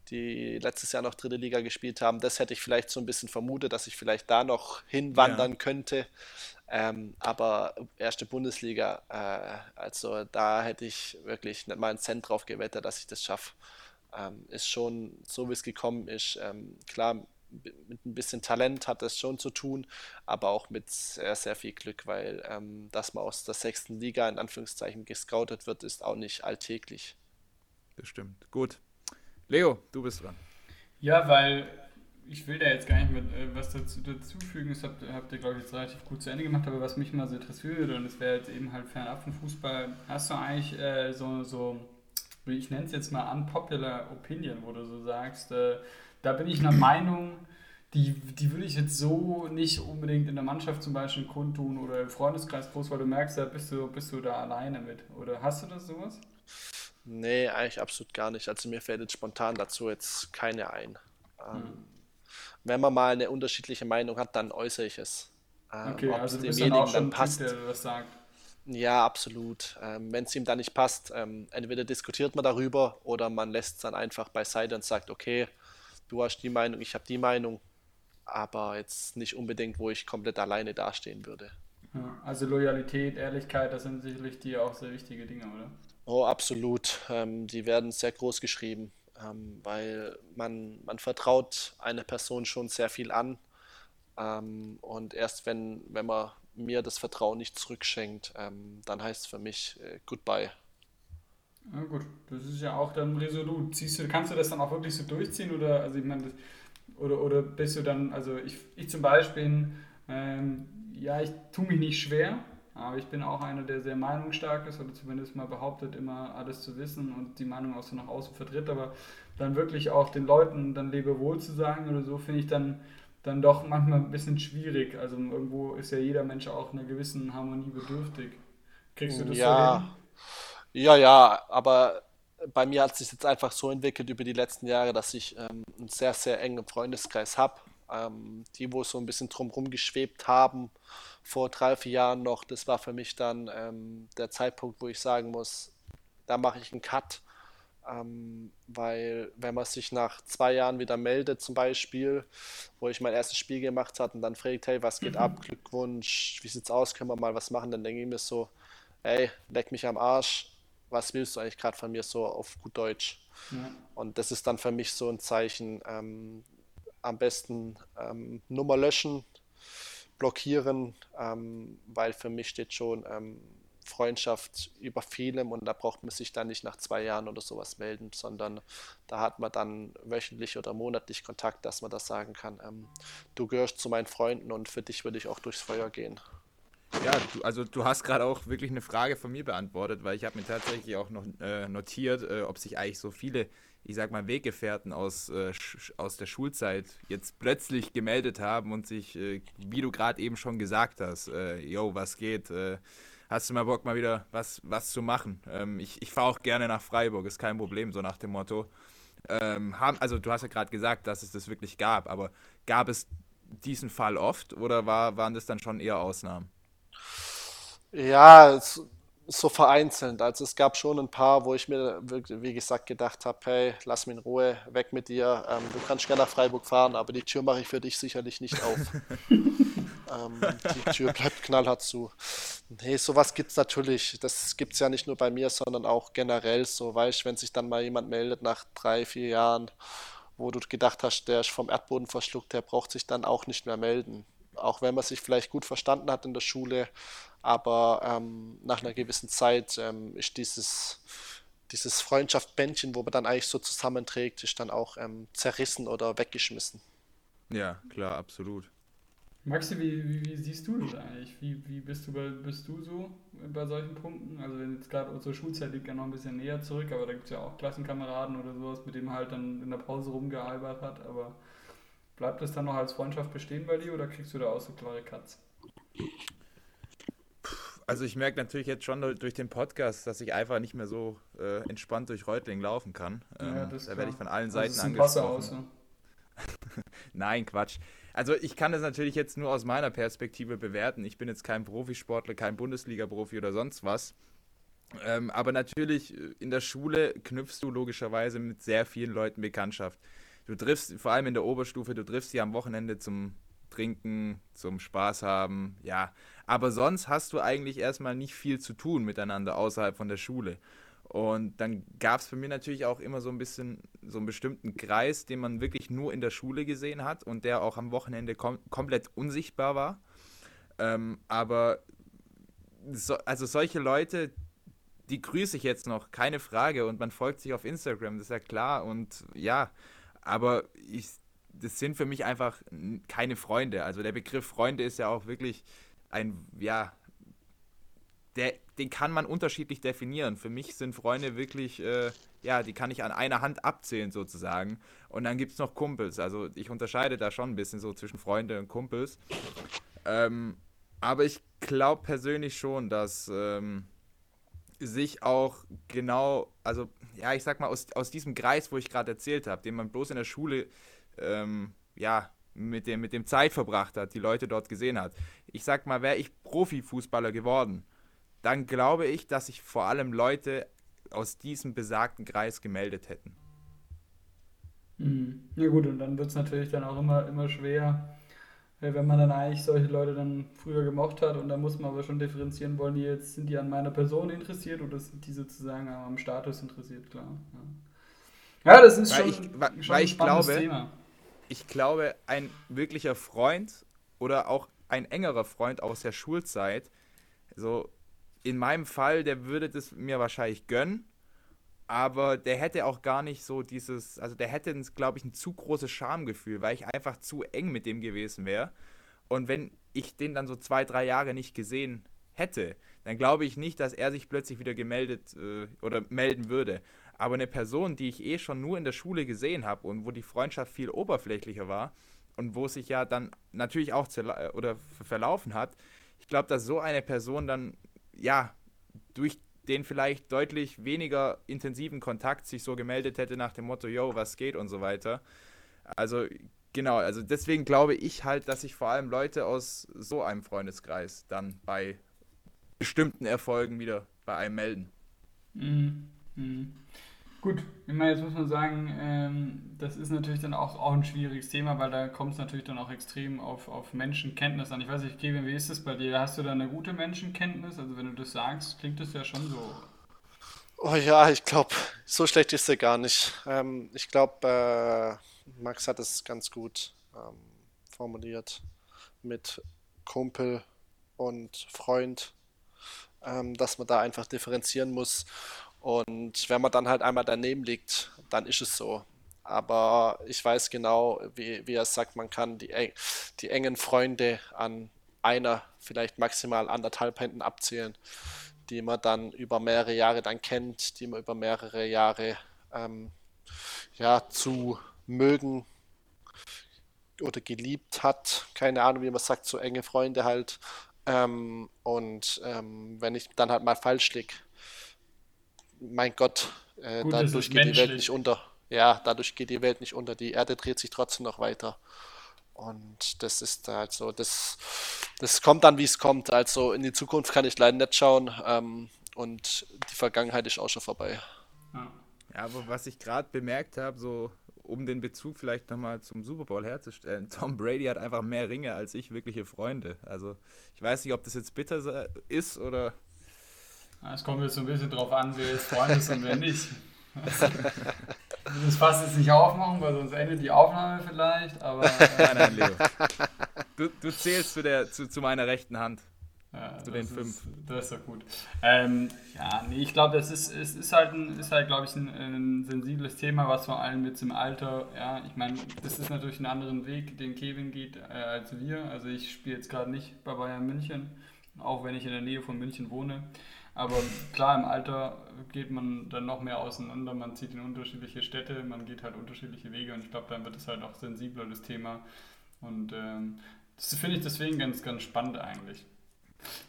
die letztes Jahr noch dritte Liga gespielt haben. Das hätte ich vielleicht so ein bisschen vermutet, dass ich vielleicht da noch hinwandern ja. könnte. Ähm, aber erste Bundesliga, äh, also da hätte ich wirklich nicht mal einen Cent drauf gewettet, dass ich das schaffe. Ähm, ist schon so, wie es gekommen ist. Ähm, klar, mit ein bisschen Talent hat das schon zu tun, aber auch mit sehr, sehr viel Glück, weil ähm, dass man aus der sechsten Liga in Anführungszeichen gescoutet wird, ist auch nicht alltäglich. Das stimmt. Gut. Leo, du bist dran. Ja, weil ich will da jetzt gar nicht mit äh, was dazu, dazufügen. Das habt, habt ihr, glaube ich, jetzt relativ gut zu Ende gemacht, aber was mich mal so interessieren würde, und das wäre jetzt eben halt fernab vom Fußball, hast du eigentlich äh, so, so, ich nenne es jetzt mal unpopular Opinion, wo du so sagst, äh, da bin ich einer Meinung, die, die würde ich jetzt so nicht unbedingt in der Mannschaft zum Beispiel kundtun oder im Freundeskreis groß, weil du merkst, da bist du, bist du da alleine mit. Oder hast du das sowas? Nee, eigentlich absolut gar nicht. Also mir fällt jetzt spontan dazu jetzt keine ein. Ähm, hm. Wenn man mal eine unterschiedliche Meinung hat, dann äußere ich es. Ähm, okay, also du bist dann auch schon dann passt. Typ, der das sagt. Ja, absolut. Ähm, Wenn es ihm dann nicht passt, ähm, entweder diskutiert man darüber oder man lässt es dann einfach beiseite und sagt, okay, du hast die Meinung, ich habe die Meinung, aber jetzt nicht unbedingt, wo ich komplett alleine dastehen würde. Also Loyalität, Ehrlichkeit, das sind sicherlich die auch sehr wichtige Dinge, oder? Oh, absolut. Ähm, die werden sehr groß geschrieben, ähm, weil man, man vertraut einer Person schon sehr viel an. Ähm, und erst wenn, wenn man mir das Vertrauen nicht zurückschenkt, ähm, dann heißt es für mich äh, Goodbye. Ja gut, das ist ja auch dann resolut. Siehst du, kannst du das dann auch wirklich so durchziehen oder also ich meine, oder, oder bist du dann, also ich, ich zum Beispiel, ähm, ja, ich tue mich nicht schwer, aber ich bin auch einer, der sehr meinungsstark ist oder zumindest mal behauptet, immer alles zu wissen und die Meinung auch so nach außen vertritt, aber dann wirklich auch den Leuten dann Lebewohl zu sagen oder so, finde ich dann, dann doch manchmal ein bisschen schwierig. Also irgendwo ist ja jeder Mensch auch einer gewissen Harmonie bedürftig. Kriegst du das ja. so hin? Ja, ja, aber bei mir hat es sich jetzt einfach so entwickelt über die letzten Jahre, dass ich ähm, einen sehr, sehr engen Freundeskreis habe. Ähm, die, wo so ein bisschen drumherum geschwebt haben, vor drei, vier Jahren noch, das war für mich dann ähm, der Zeitpunkt, wo ich sagen muss, da mache ich einen Cut. Ähm, weil wenn man sich nach zwei Jahren wieder meldet, zum Beispiel, wo ich mein erstes Spiel gemacht habe und dann fragt, hey, was geht mhm. ab, Glückwunsch, wie sieht's aus, können wir mal was machen, dann denke ich mir so, ey, leck mich am Arsch, was willst du eigentlich gerade von mir so auf gut Deutsch? Ja. Und das ist dann für mich so ein Zeichen, ähm, am besten ähm, Nummer löschen, blockieren, ähm, weil für mich steht schon ähm, Freundschaft über vielem und da braucht man sich dann nicht nach zwei Jahren oder sowas melden, sondern da hat man dann wöchentlich oder monatlich Kontakt, dass man das sagen kann, ähm, du gehörst zu meinen Freunden und für dich würde ich auch durchs Feuer gehen. Ja, du, also du hast gerade auch wirklich eine Frage von mir beantwortet, weil ich habe mir tatsächlich auch noch äh, notiert, äh, ob sich eigentlich so viele ich sag mal, Weggefährten aus, äh, aus der Schulzeit jetzt plötzlich gemeldet haben und sich, äh, wie du gerade eben schon gesagt hast, äh, yo, was geht? Äh, hast du mal Bock, mal wieder was, was zu machen? Ähm, ich ich fahre auch gerne nach Freiburg, ist kein Problem, so nach dem Motto. Ähm, haben, also du hast ja gerade gesagt, dass es das wirklich gab, aber gab es diesen Fall oft oder war, waren das dann schon eher Ausnahmen? Ja, es, so vereinzelt. Also es gab schon ein paar, wo ich mir, wie gesagt, gedacht habe, hey, lass mich in Ruhe, weg mit dir. Ähm, du kannst gerne nach Freiburg fahren, aber die Tür mache ich für dich sicherlich nicht auf. [LAUGHS] ähm, die Tür bleibt knallhart zu. Nee, sowas gibt es natürlich. Das gibt es ja nicht nur bei mir, sondern auch generell so. Weißt wenn sich dann mal jemand meldet nach drei, vier Jahren, wo du gedacht hast, der ist vom Erdboden verschluckt, der braucht sich dann auch nicht mehr melden. Auch wenn man sich vielleicht gut verstanden hat in der Schule, aber ähm, nach einer gewissen Zeit ähm, ist dieses, dieses Freundschaftsbändchen, wo man dann eigentlich so zusammenträgt, ist dann auch ähm, zerrissen oder weggeschmissen. Ja, klar, absolut. Maxi, wie, wie, wie, siehst du das eigentlich? Wie, wie bist, du bei, bist du so bei solchen Punkten? Also wenn jetzt gerade unsere Schulzeit liegt ja noch ein bisschen näher zurück, aber da gibt es ja auch Klassenkameraden oder sowas, mit dem man halt dann in der Pause rumgealbert hat, aber bleibt das dann noch als Freundschaft bestehen bei dir oder kriegst du da auch so klare Cuts? Also ich merke natürlich jetzt schon durch den Podcast, dass ich einfach nicht mehr so äh, entspannt durch Reutling laufen kann. Ähm, ja, da werde ich von allen Seiten also angesprochen. Aus, ja. [LAUGHS] Nein, Quatsch. Also ich kann das natürlich jetzt nur aus meiner Perspektive bewerten. Ich bin jetzt kein Profisportler, kein Bundesliga-Profi oder sonst was. Ähm, aber natürlich äh, in der Schule knüpfst du logischerweise mit sehr vielen Leuten Bekanntschaft. Du triffst, vor allem in der Oberstufe, du triffst sie am Wochenende zum Trinken, zum Spaß haben, ja. Aber sonst hast du eigentlich erstmal nicht viel zu tun miteinander außerhalb von der Schule. Und dann gab es für mich natürlich auch immer so ein bisschen so einen bestimmten Kreis, den man wirklich nur in der Schule gesehen hat und der auch am Wochenende kom komplett unsichtbar war. Ähm, aber so, also solche Leute, die grüße ich jetzt noch, keine Frage. Und man folgt sich auf Instagram, das ist ja klar. Und ja, aber ich das sind für mich einfach keine Freunde. Also der Begriff Freunde ist ja auch wirklich ein, ja, der, den kann man unterschiedlich definieren. Für mich sind Freunde wirklich, äh, ja, die kann ich an einer Hand abzählen sozusagen. Und dann gibt es noch Kumpels. Also ich unterscheide da schon ein bisschen so zwischen Freunde und Kumpels. Ähm, aber ich glaube persönlich schon, dass ähm, sich auch genau, also ja, ich sag mal, aus, aus diesem Kreis, wo ich gerade erzählt habe, den man bloß in der Schule ähm, ja, mit dem, mit dem Zeit verbracht hat, die Leute dort gesehen hat. Ich sag mal, wäre ich Profifußballer geworden, dann glaube ich, dass sich vor allem Leute aus diesem besagten Kreis gemeldet hätten. Mhm. Ja gut, und dann wird es natürlich dann auch immer, immer schwer, wenn man dann eigentlich solche Leute dann früher gemocht hat und da muss man aber schon differenzieren, wollen die jetzt, sind die an meiner Person interessiert oder sind die sozusagen am Status interessiert, klar. Ja, ja das ist weil schon, ich, schon ein ich glaube, Thema ich glaube, ein wirklicher Freund oder auch ein engerer Freund aus der Schulzeit, so in meinem Fall, der würde das mir wahrscheinlich gönnen, aber der hätte auch gar nicht so dieses, also der hätte, glaube ich, ein zu großes Schamgefühl, weil ich einfach zu eng mit dem gewesen wäre. Und wenn ich den dann so zwei, drei Jahre nicht gesehen hätte, dann glaube ich nicht, dass er sich plötzlich wieder gemeldet äh, oder melden würde. Aber eine Person, die ich eh schon nur in der Schule gesehen habe und wo die Freundschaft viel oberflächlicher war und wo sich ja dann natürlich auch oder verlaufen hat, ich glaube, dass so eine Person dann, ja, durch den vielleicht deutlich weniger intensiven Kontakt sich so gemeldet hätte nach dem Motto, yo, was geht und so weiter. Also genau, also deswegen glaube ich halt, dass sich vor allem Leute aus so einem Freundeskreis dann bei bestimmten Erfolgen wieder bei einem melden. Mhm. Mhm. Gut, ich meine, jetzt muss man sagen, ähm, das ist natürlich dann auch, auch ein schwieriges Thema, weil da kommt es natürlich dann auch extrem auf, auf Menschenkenntnis an. Ich weiß nicht, Kevin, wie ist das bei dir? Hast du da eine gute Menschenkenntnis? Also wenn du das sagst, klingt das ja schon so. Oh ja, ich glaube, so schlecht ist er gar nicht. Ähm, ich glaube, äh, Max hat es ganz gut ähm, formuliert mit Kumpel und Freund, ähm, dass man da einfach differenzieren muss. Und wenn man dann halt einmal daneben liegt, dann ist es so. Aber ich weiß genau, wie, wie er sagt, man kann die, die engen Freunde an einer, vielleicht maximal anderthalb Händen abzählen, die man dann über mehrere Jahre dann kennt, die man über mehrere Jahre ähm, ja, zu mögen oder geliebt hat. Keine Ahnung, wie man sagt, so enge Freunde halt. Ähm, und ähm, wenn ich dann halt mal falsch liege, mein Gott, äh, Gut, dadurch geht menschlich. die Welt nicht unter. Ja, dadurch geht die Welt nicht unter. Die Erde dreht sich trotzdem noch weiter. Und das ist halt so, das, das kommt dann, wie es kommt. Also in die Zukunft kann ich leider nicht schauen. Ähm, und die Vergangenheit ist auch schon vorbei. Ja, aber was ich gerade bemerkt habe, so um den Bezug vielleicht nochmal zum Super Bowl herzustellen, [LAUGHS] Tom Brady hat einfach mehr Ringe als ich wirkliche Freunde. Also ich weiß nicht, ob das jetzt bitter ist oder es kommt jetzt so ein bisschen drauf an, wer jetzt Freund ist und wer nicht. Das Fass jetzt nicht aufmachen, weil sonst endet die Aufnahme vielleicht, aber. Äh, nein, nein, Leo. Du, du zählst zu, der, zu, zu meiner rechten Hand. Ja, zu den fünf. Ist, das ist doch gut. Ähm, ja, nee, ich glaube, das ist, ist, ist halt, ein, ist halt glaube ich, ein, ein, sensibles Thema, was vor allem jetzt im Alter, ja, ich meine, das ist natürlich ein anderen Weg, den Kevin geht äh, als wir. Also ich spiele jetzt gerade nicht bei Bayern München, auch wenn ich in der Nähe von München wohne. Aber klar, im Alter geht man dann noch mehr auseinander, man zieht in unterschiedliche Städte, man geht halt unterschiedliche Wege und ich glaube, dann wird es halt auch sensibler, das Thema. Und ähm, das finde ich deswegen ganz, ganz spannend eigentlich.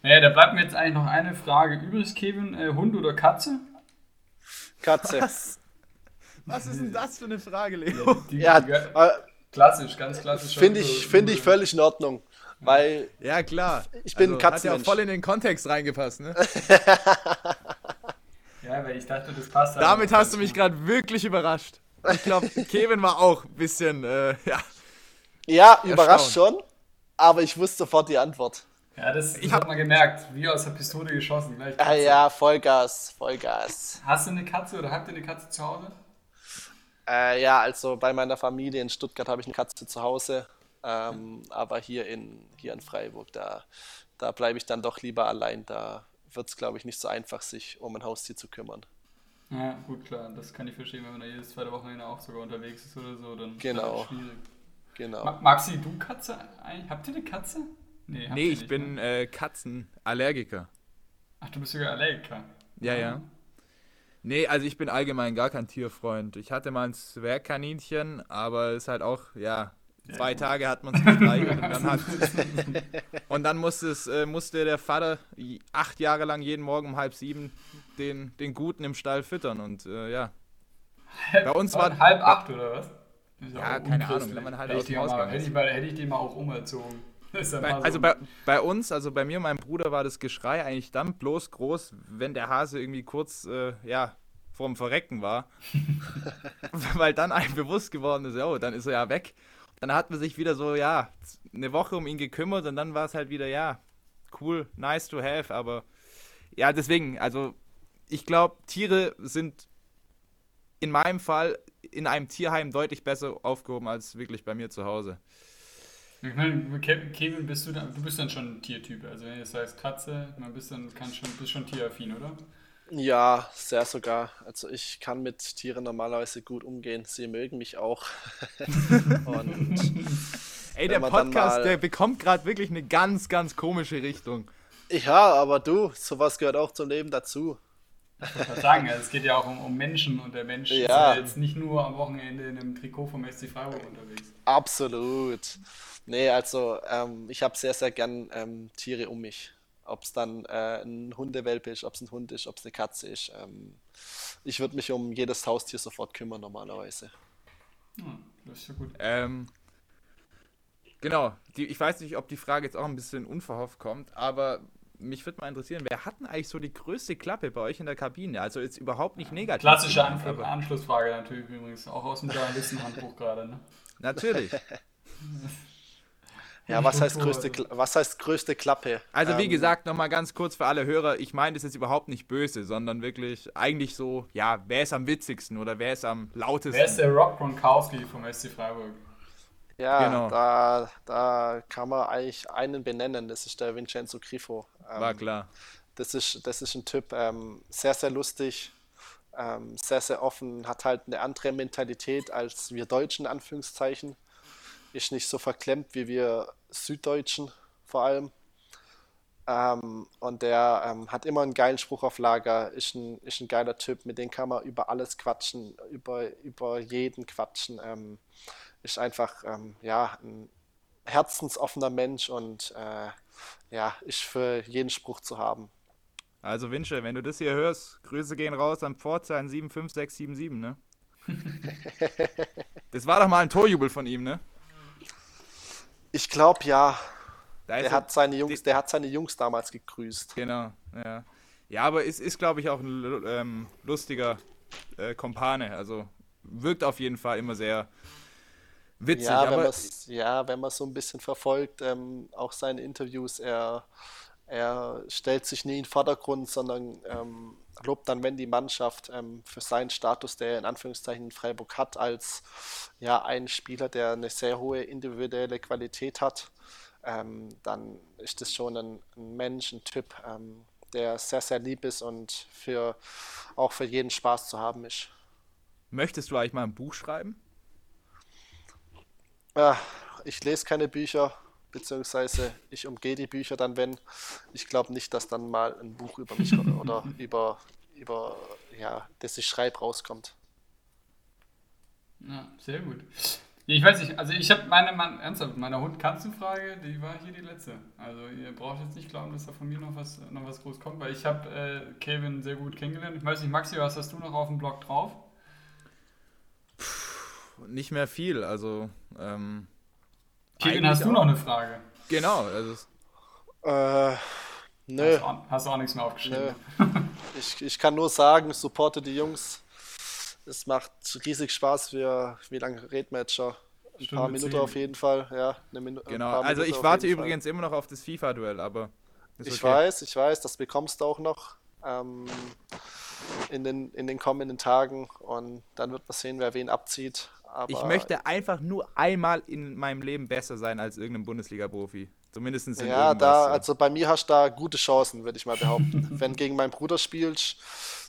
Naja, da bleibt mir jetzt eigentlich noch eine Frage übrig, Kevin. Äh, Hund oder Katze? Katze. Was? Was ist denn das für eine Frage, Leo? Die, die, ja, die, äh, klassisch, ganz klassisch. Finde ich, find ich völlig in Ordnung. Weil. Ja, klar. Ich bin also, Katzenmensch. Hat ja voll in den Kontext reingepasst, ne? [LAUGHS] ja, weil ich dachte, das passt. Halt Damit hast du mich gerade wirklich überrascht. Ich glaube, [LAUGHS] Kevin war auch ein bisschen, äh, ja. Ja, überrascht schon, aber ich wusste sofort die Antwort. Ja, das, das ich hat man gemerkt, wie aus der Pistole geschossen. Gleich ah, ja, Vollgas, Vollgas. Hast du eine Katze oder habt ihr eine Katze zu Hause? Äh, ja, also bei meiner Familie in Stuttgart habe ich eine Katze zu Hause. Ähm, aber hier in, hier in Freiburg, da, da bleibe ich dann doch lieber allein. Da wird es, glaube ich, nicht so einfach, sich um ein Haustier zu kümmern. Ja, gut, klar. Das kann ich verstehen, wenn man da jedes zweite Wochenende auch sogar unterwegs ist oder so. Dann genau. ist das schwierig. Genau. Maxi, du Katze? Habt ihr eine Katze? Nee, nee ich nicht, bin ne? äh, Katzenallergiker. Ach, du bist sogar Allergiker? Ja, ja. Nee, also ich bin allgemein gar kein Tierfreund. Ich hatte mal ein Zwergkaninchen, aber ist halt auch, ja, Zwei Tage hat man es gestreichelt und dann, hat, [LAUGHS] und dann musste, es, äh, musste der Vater acht Jahre lang jeden Morgen um halb sieben den, den Guten im Stall füttern und äh, ja. Bei uns war halb acht oder was? Ja, keine Ahnung, wenn man halt hätte aus dem Haus hätte, ich mal, hätte ich den mal auch umerzogen. [LAUGHS] Ja bei, so also bei, bei, uns, also bei mir und meinem Bruder war das Geschrei eigentlich dann bloß groß, wenn der Hase irgendwie kurz, äh, ja, vorm Verrecken war. [LAUGHS] Weil dann einem bewusst geworden ist, oh, dann ist er ja weg dann hat man sich wieder so, ja, eine Woche um ihn gekümmert und dann war es halt wieder, ja, cool, nice to have, aber ja, deswegen, also ich glaube, Tiere sind in meinem Fall in einem Tierheim deutlich besser aufgehoben als wirklich bei mir zu Hause. Ich meine, Kevin, bist du, dann, du bist dann schon ein Tiertyp. Also wenn du jetzt heißt Katze, man bist dann kann schon, bist schon tieraffin, oder? Ja, sehr sogar. Also ich kann mit Tieren normalerweise gut umgehen. Sie mögen mich auch. [LAUGHS] Und Ey, der Podcast, mal... der bekommt gerade wirklich eine ganz, ganz komische Richtung. Ja, aber du, sowas gehört auch zum Leben dazu. Ich wollte sagen, es geht ja auch um, um, Menschen und der Mensch ja. ist ja jetzt nicht nur am Wochenende in einem Trikot vom SC Freiburg unterwegs. Absolut. Nee, also ähm, ich habe sehr, sehr gern ähm, Tiere um mich ob es dann äh, ein Hundewelpe ist, ob es ein Hund ist, ob es eine Katze ist. Ähm, ich würde mich um jedes Haustier sofort kümmern normalerweise. Hm, das ist ja gut. Ähm, genau, die, ich weiß nicht, ob die Frage jetzt auch ein bisschen unverhofft kommt, aber mich würde mal interessieren, wer hat denn eigentlich so die größte Klappe bei euch in der Kabine? Also jetzt überhaupt nicht negativ. Klassische Anf Anschlussfrage natürlich übrigens, auch aus dem Journalistenhandbuch gerade. Ne? Natürlich. [LAUGHS] Ja, was heißt, größte, was heißt größte Klappe? Also wie ähm, gesagt, nochmal ganz kurz für alle Hörer, ich meine das ist überhaupt nicht böse, sondern wirklich eigentlich so, ja, wer ist am witzigsten oder wer ist am lautesten? Wer ist der Rock Gronkowski vom SC Freiburg? Ja, genau. da, da kann man eigentlich einen benennen, das ist der Vincenzo Grifo. Ähm, War klar. Das ist, das ist ein Typ, ähm, sehr, sehr lustig, ähm, sehr, sehr offen, hat halt eine andere Mentalität als wir Deutschen, Anführungszeichen ist nicht so verklemmt wie wir Süddeutschen vor allem. Ähm, und der ähm, hat immer einen geilen Spruch auf Lager, ist ein, ist ein geiler Typ, mit dem kann man über alles quatschen, über, über jeden quatschen. Ähm, ist einfach ähm, ja, ein herzensoffener Mensch und äh, ja, ist für jeden Spruch zu haben. Also Winsche, wenn du das hier hörst, Grüße gehen raus an Pforzheim 75677, ne? [LAUGHS] das war doch mal ein Torjubel von ihm, ne? Ich glaube ja. Der hat, seine Jungs, der hat seine Jungs damals gegrüßt. Genau, ja. Ja, aber es ist, glaube ich, auch ein ähm, lustiger äh, Kompane. Also wirkt auf jeden Fall immer sehr witzig. Ja, wenn, aber, ja, wenn man so ein bisschen verfolgt, ähm, auch seine Interviews, er, er stellt sich nie in den Vordergrund, sondern ähm, lobt dann, wenn die Mannschaft ähm, für seinen Status, der er in Anführungszeichen in Freiburg hat, als ja, ein Spieler, der eine sehr hohe individuelle Qualität hat, ähm, dann ist das schon ein, ein Mensch, ein Typ, ähm, der sehr, sehr lieb ist und für, auch für jeden Spaß zu haben ist. Möchtest du eigentlich mal ein Buch schreiben? Ja, ich lese keine Bücher, beziehungsweise ich umgehe die Bücher dann, wenn. Ich glaube nicht, dass dann mal ein Buch über mich oder [LAUGHS] über, über ja, das ich schreibe, rauskommt. Ja, sehr gut. Ich weiß nicht, also ich habe meine, Mann, ernsthaft, meine Hund-Katzen-Frage, die war hier die letzte. Also ihr braucht jetzt nicht glauben, dass da von mir noch was, noch was groß kommt, weil ich habe äh, Kevin sehr gut kennengelernt. Ich weiß nicht, Maxi, was hast du noch auf dem Blog drauf? Puh, nicht mehr viel, also ähm, Kevin, hast du noch eine Frage? Genau. Also äh, nö. Hast, auch, hast du auch nichts mehr aufgeschrieben? ich, ich kann nur sagen, supporte die Jungs. Es macht riesig Spaß. Wir, wie lange reden wir jetzt schon? Ein Stunde paar Minuten 10. auf jeden Fall. Ja, eine Minu genau. Also ich warte übrigens Fall. immer noch auf das FIFA-Duell, aber. Ich okay. weiß, ich weiß, das bekommst du auch noch ähm, in, den, in den kommenden Tagen und dann wird man sehen, wer wen abzieht. Aber ich möchte einfach nur einmal in meinem Leben besser sein als irgendein Bundesliga-Profi. Zumindest in Ja, da, also bei mir hast du da gute Chancen, würde ich mal behaupten. [LAUGHS] Wenn gegen meinen Bruder spielst,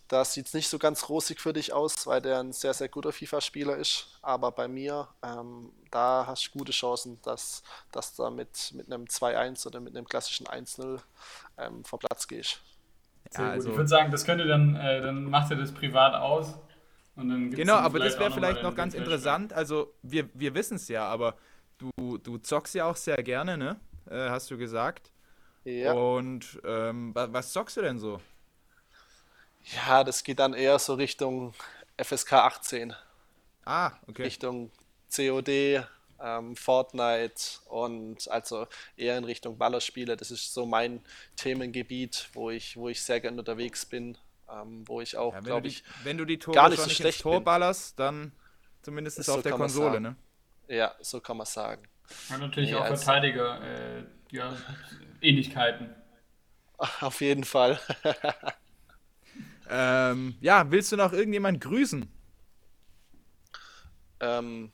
da sieht es nicht so ganz rosig für dich aus, weil der ein sehr, sehr guter FIFA-Spieler ist. Aber bei mir, ähm, da hast du gute Chancen, dass, dass du mit, mit einem 2-1 oder mit einem klassischen 1-0 ähm, vom Platz gehst. Ja, also ich würde sagen, das könnte dann, äh, dann macht ihr das privat aus genau, aber das wäre vielleicht noch ganz interessant. Also, wir, wir wissen es ja, aber du, du zockst ja auch sehr gerne, ne? Äh, hast du gesagt. Ja. Und ähm, was zockst du denn so? Ja, das geht dann eher so Richtung FSK 18. Ah, okay. Richtung COD, ähm, Fortnite und also eher in Richtung Ballerspiele. Das ist so mein Themengebiet, wo ich, wo ich sehr gerne unterwegs bin ähm, wo ich auch, ja, glaube ich, wenn du die Tore gar nicht so schlecht Tor ballerst, dann zumindest ist auf der Konsole, ne? Ja, so kann man sagen. Und natürlich nee, auch Verteidiger, äh, ja, Ähnlichkeiten. [LAUGHS] Auf jeden Fall. ähm, ja, willst du noch irgendjemand grüßen? Ähm,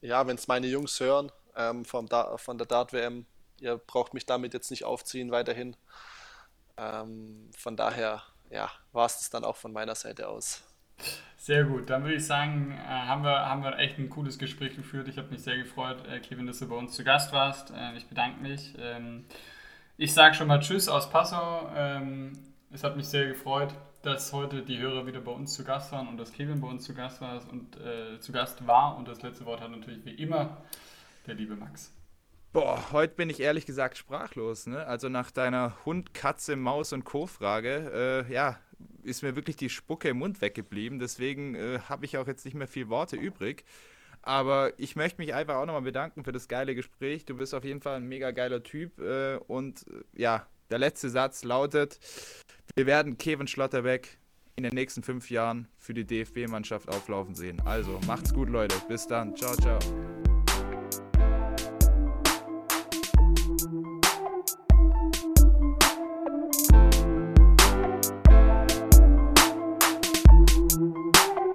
ja, wenn es meine Jungs hören ähm, vom da von der Dart-WM, ihr braucht mich damit jetzt nicht aufziehen weiterhin. Ähm, von daher ja, war es das dann auch von meiner Seite aus. Sehr gut, dann würde ich sagen, äh, haben, wir, haben wir echt ein cooles Gespräch geführt. Ich habe mich sehr gefreut, äh, Kevin, dass du bei uns zu Gast warst. Äh, ich bedanke mich. Ähm, ich sage schon mal Tschüss aus Passau. Ähm, es hat mich sehr gefreut, dass heute die Hörer wieder bei uns zu Gast waren und dass Kevin bei uns zu Gast war und zu Gast war. Und das letzte Wort hat natürlich wie immer der liebe Max. Boah, heute bin ich ehrlich gesagt sprachlos. Ne? Also nach deiner Hund, Katze, Maus und Co-Frage, äh, ja, ist mir wirklich die Spucke im Mund weggeblieben. Deswegen äh, habe ich auch jetzt nicht mehr viel Worte übrig. Aber ich möchte mich einfach auch nochmal bedanken für das geile Gespräch. Du bist auf jeden Fall ein mega geiler Typ. Äh, und äh, ja, der letzte Satz lautet, wir werden Kevin Schlotterbeck in den nächsten fünf Jahren für die DFB-Mannschaft auflaufen sehen. Also macht's gut, Leute. Bis dann. Ciao, ciao.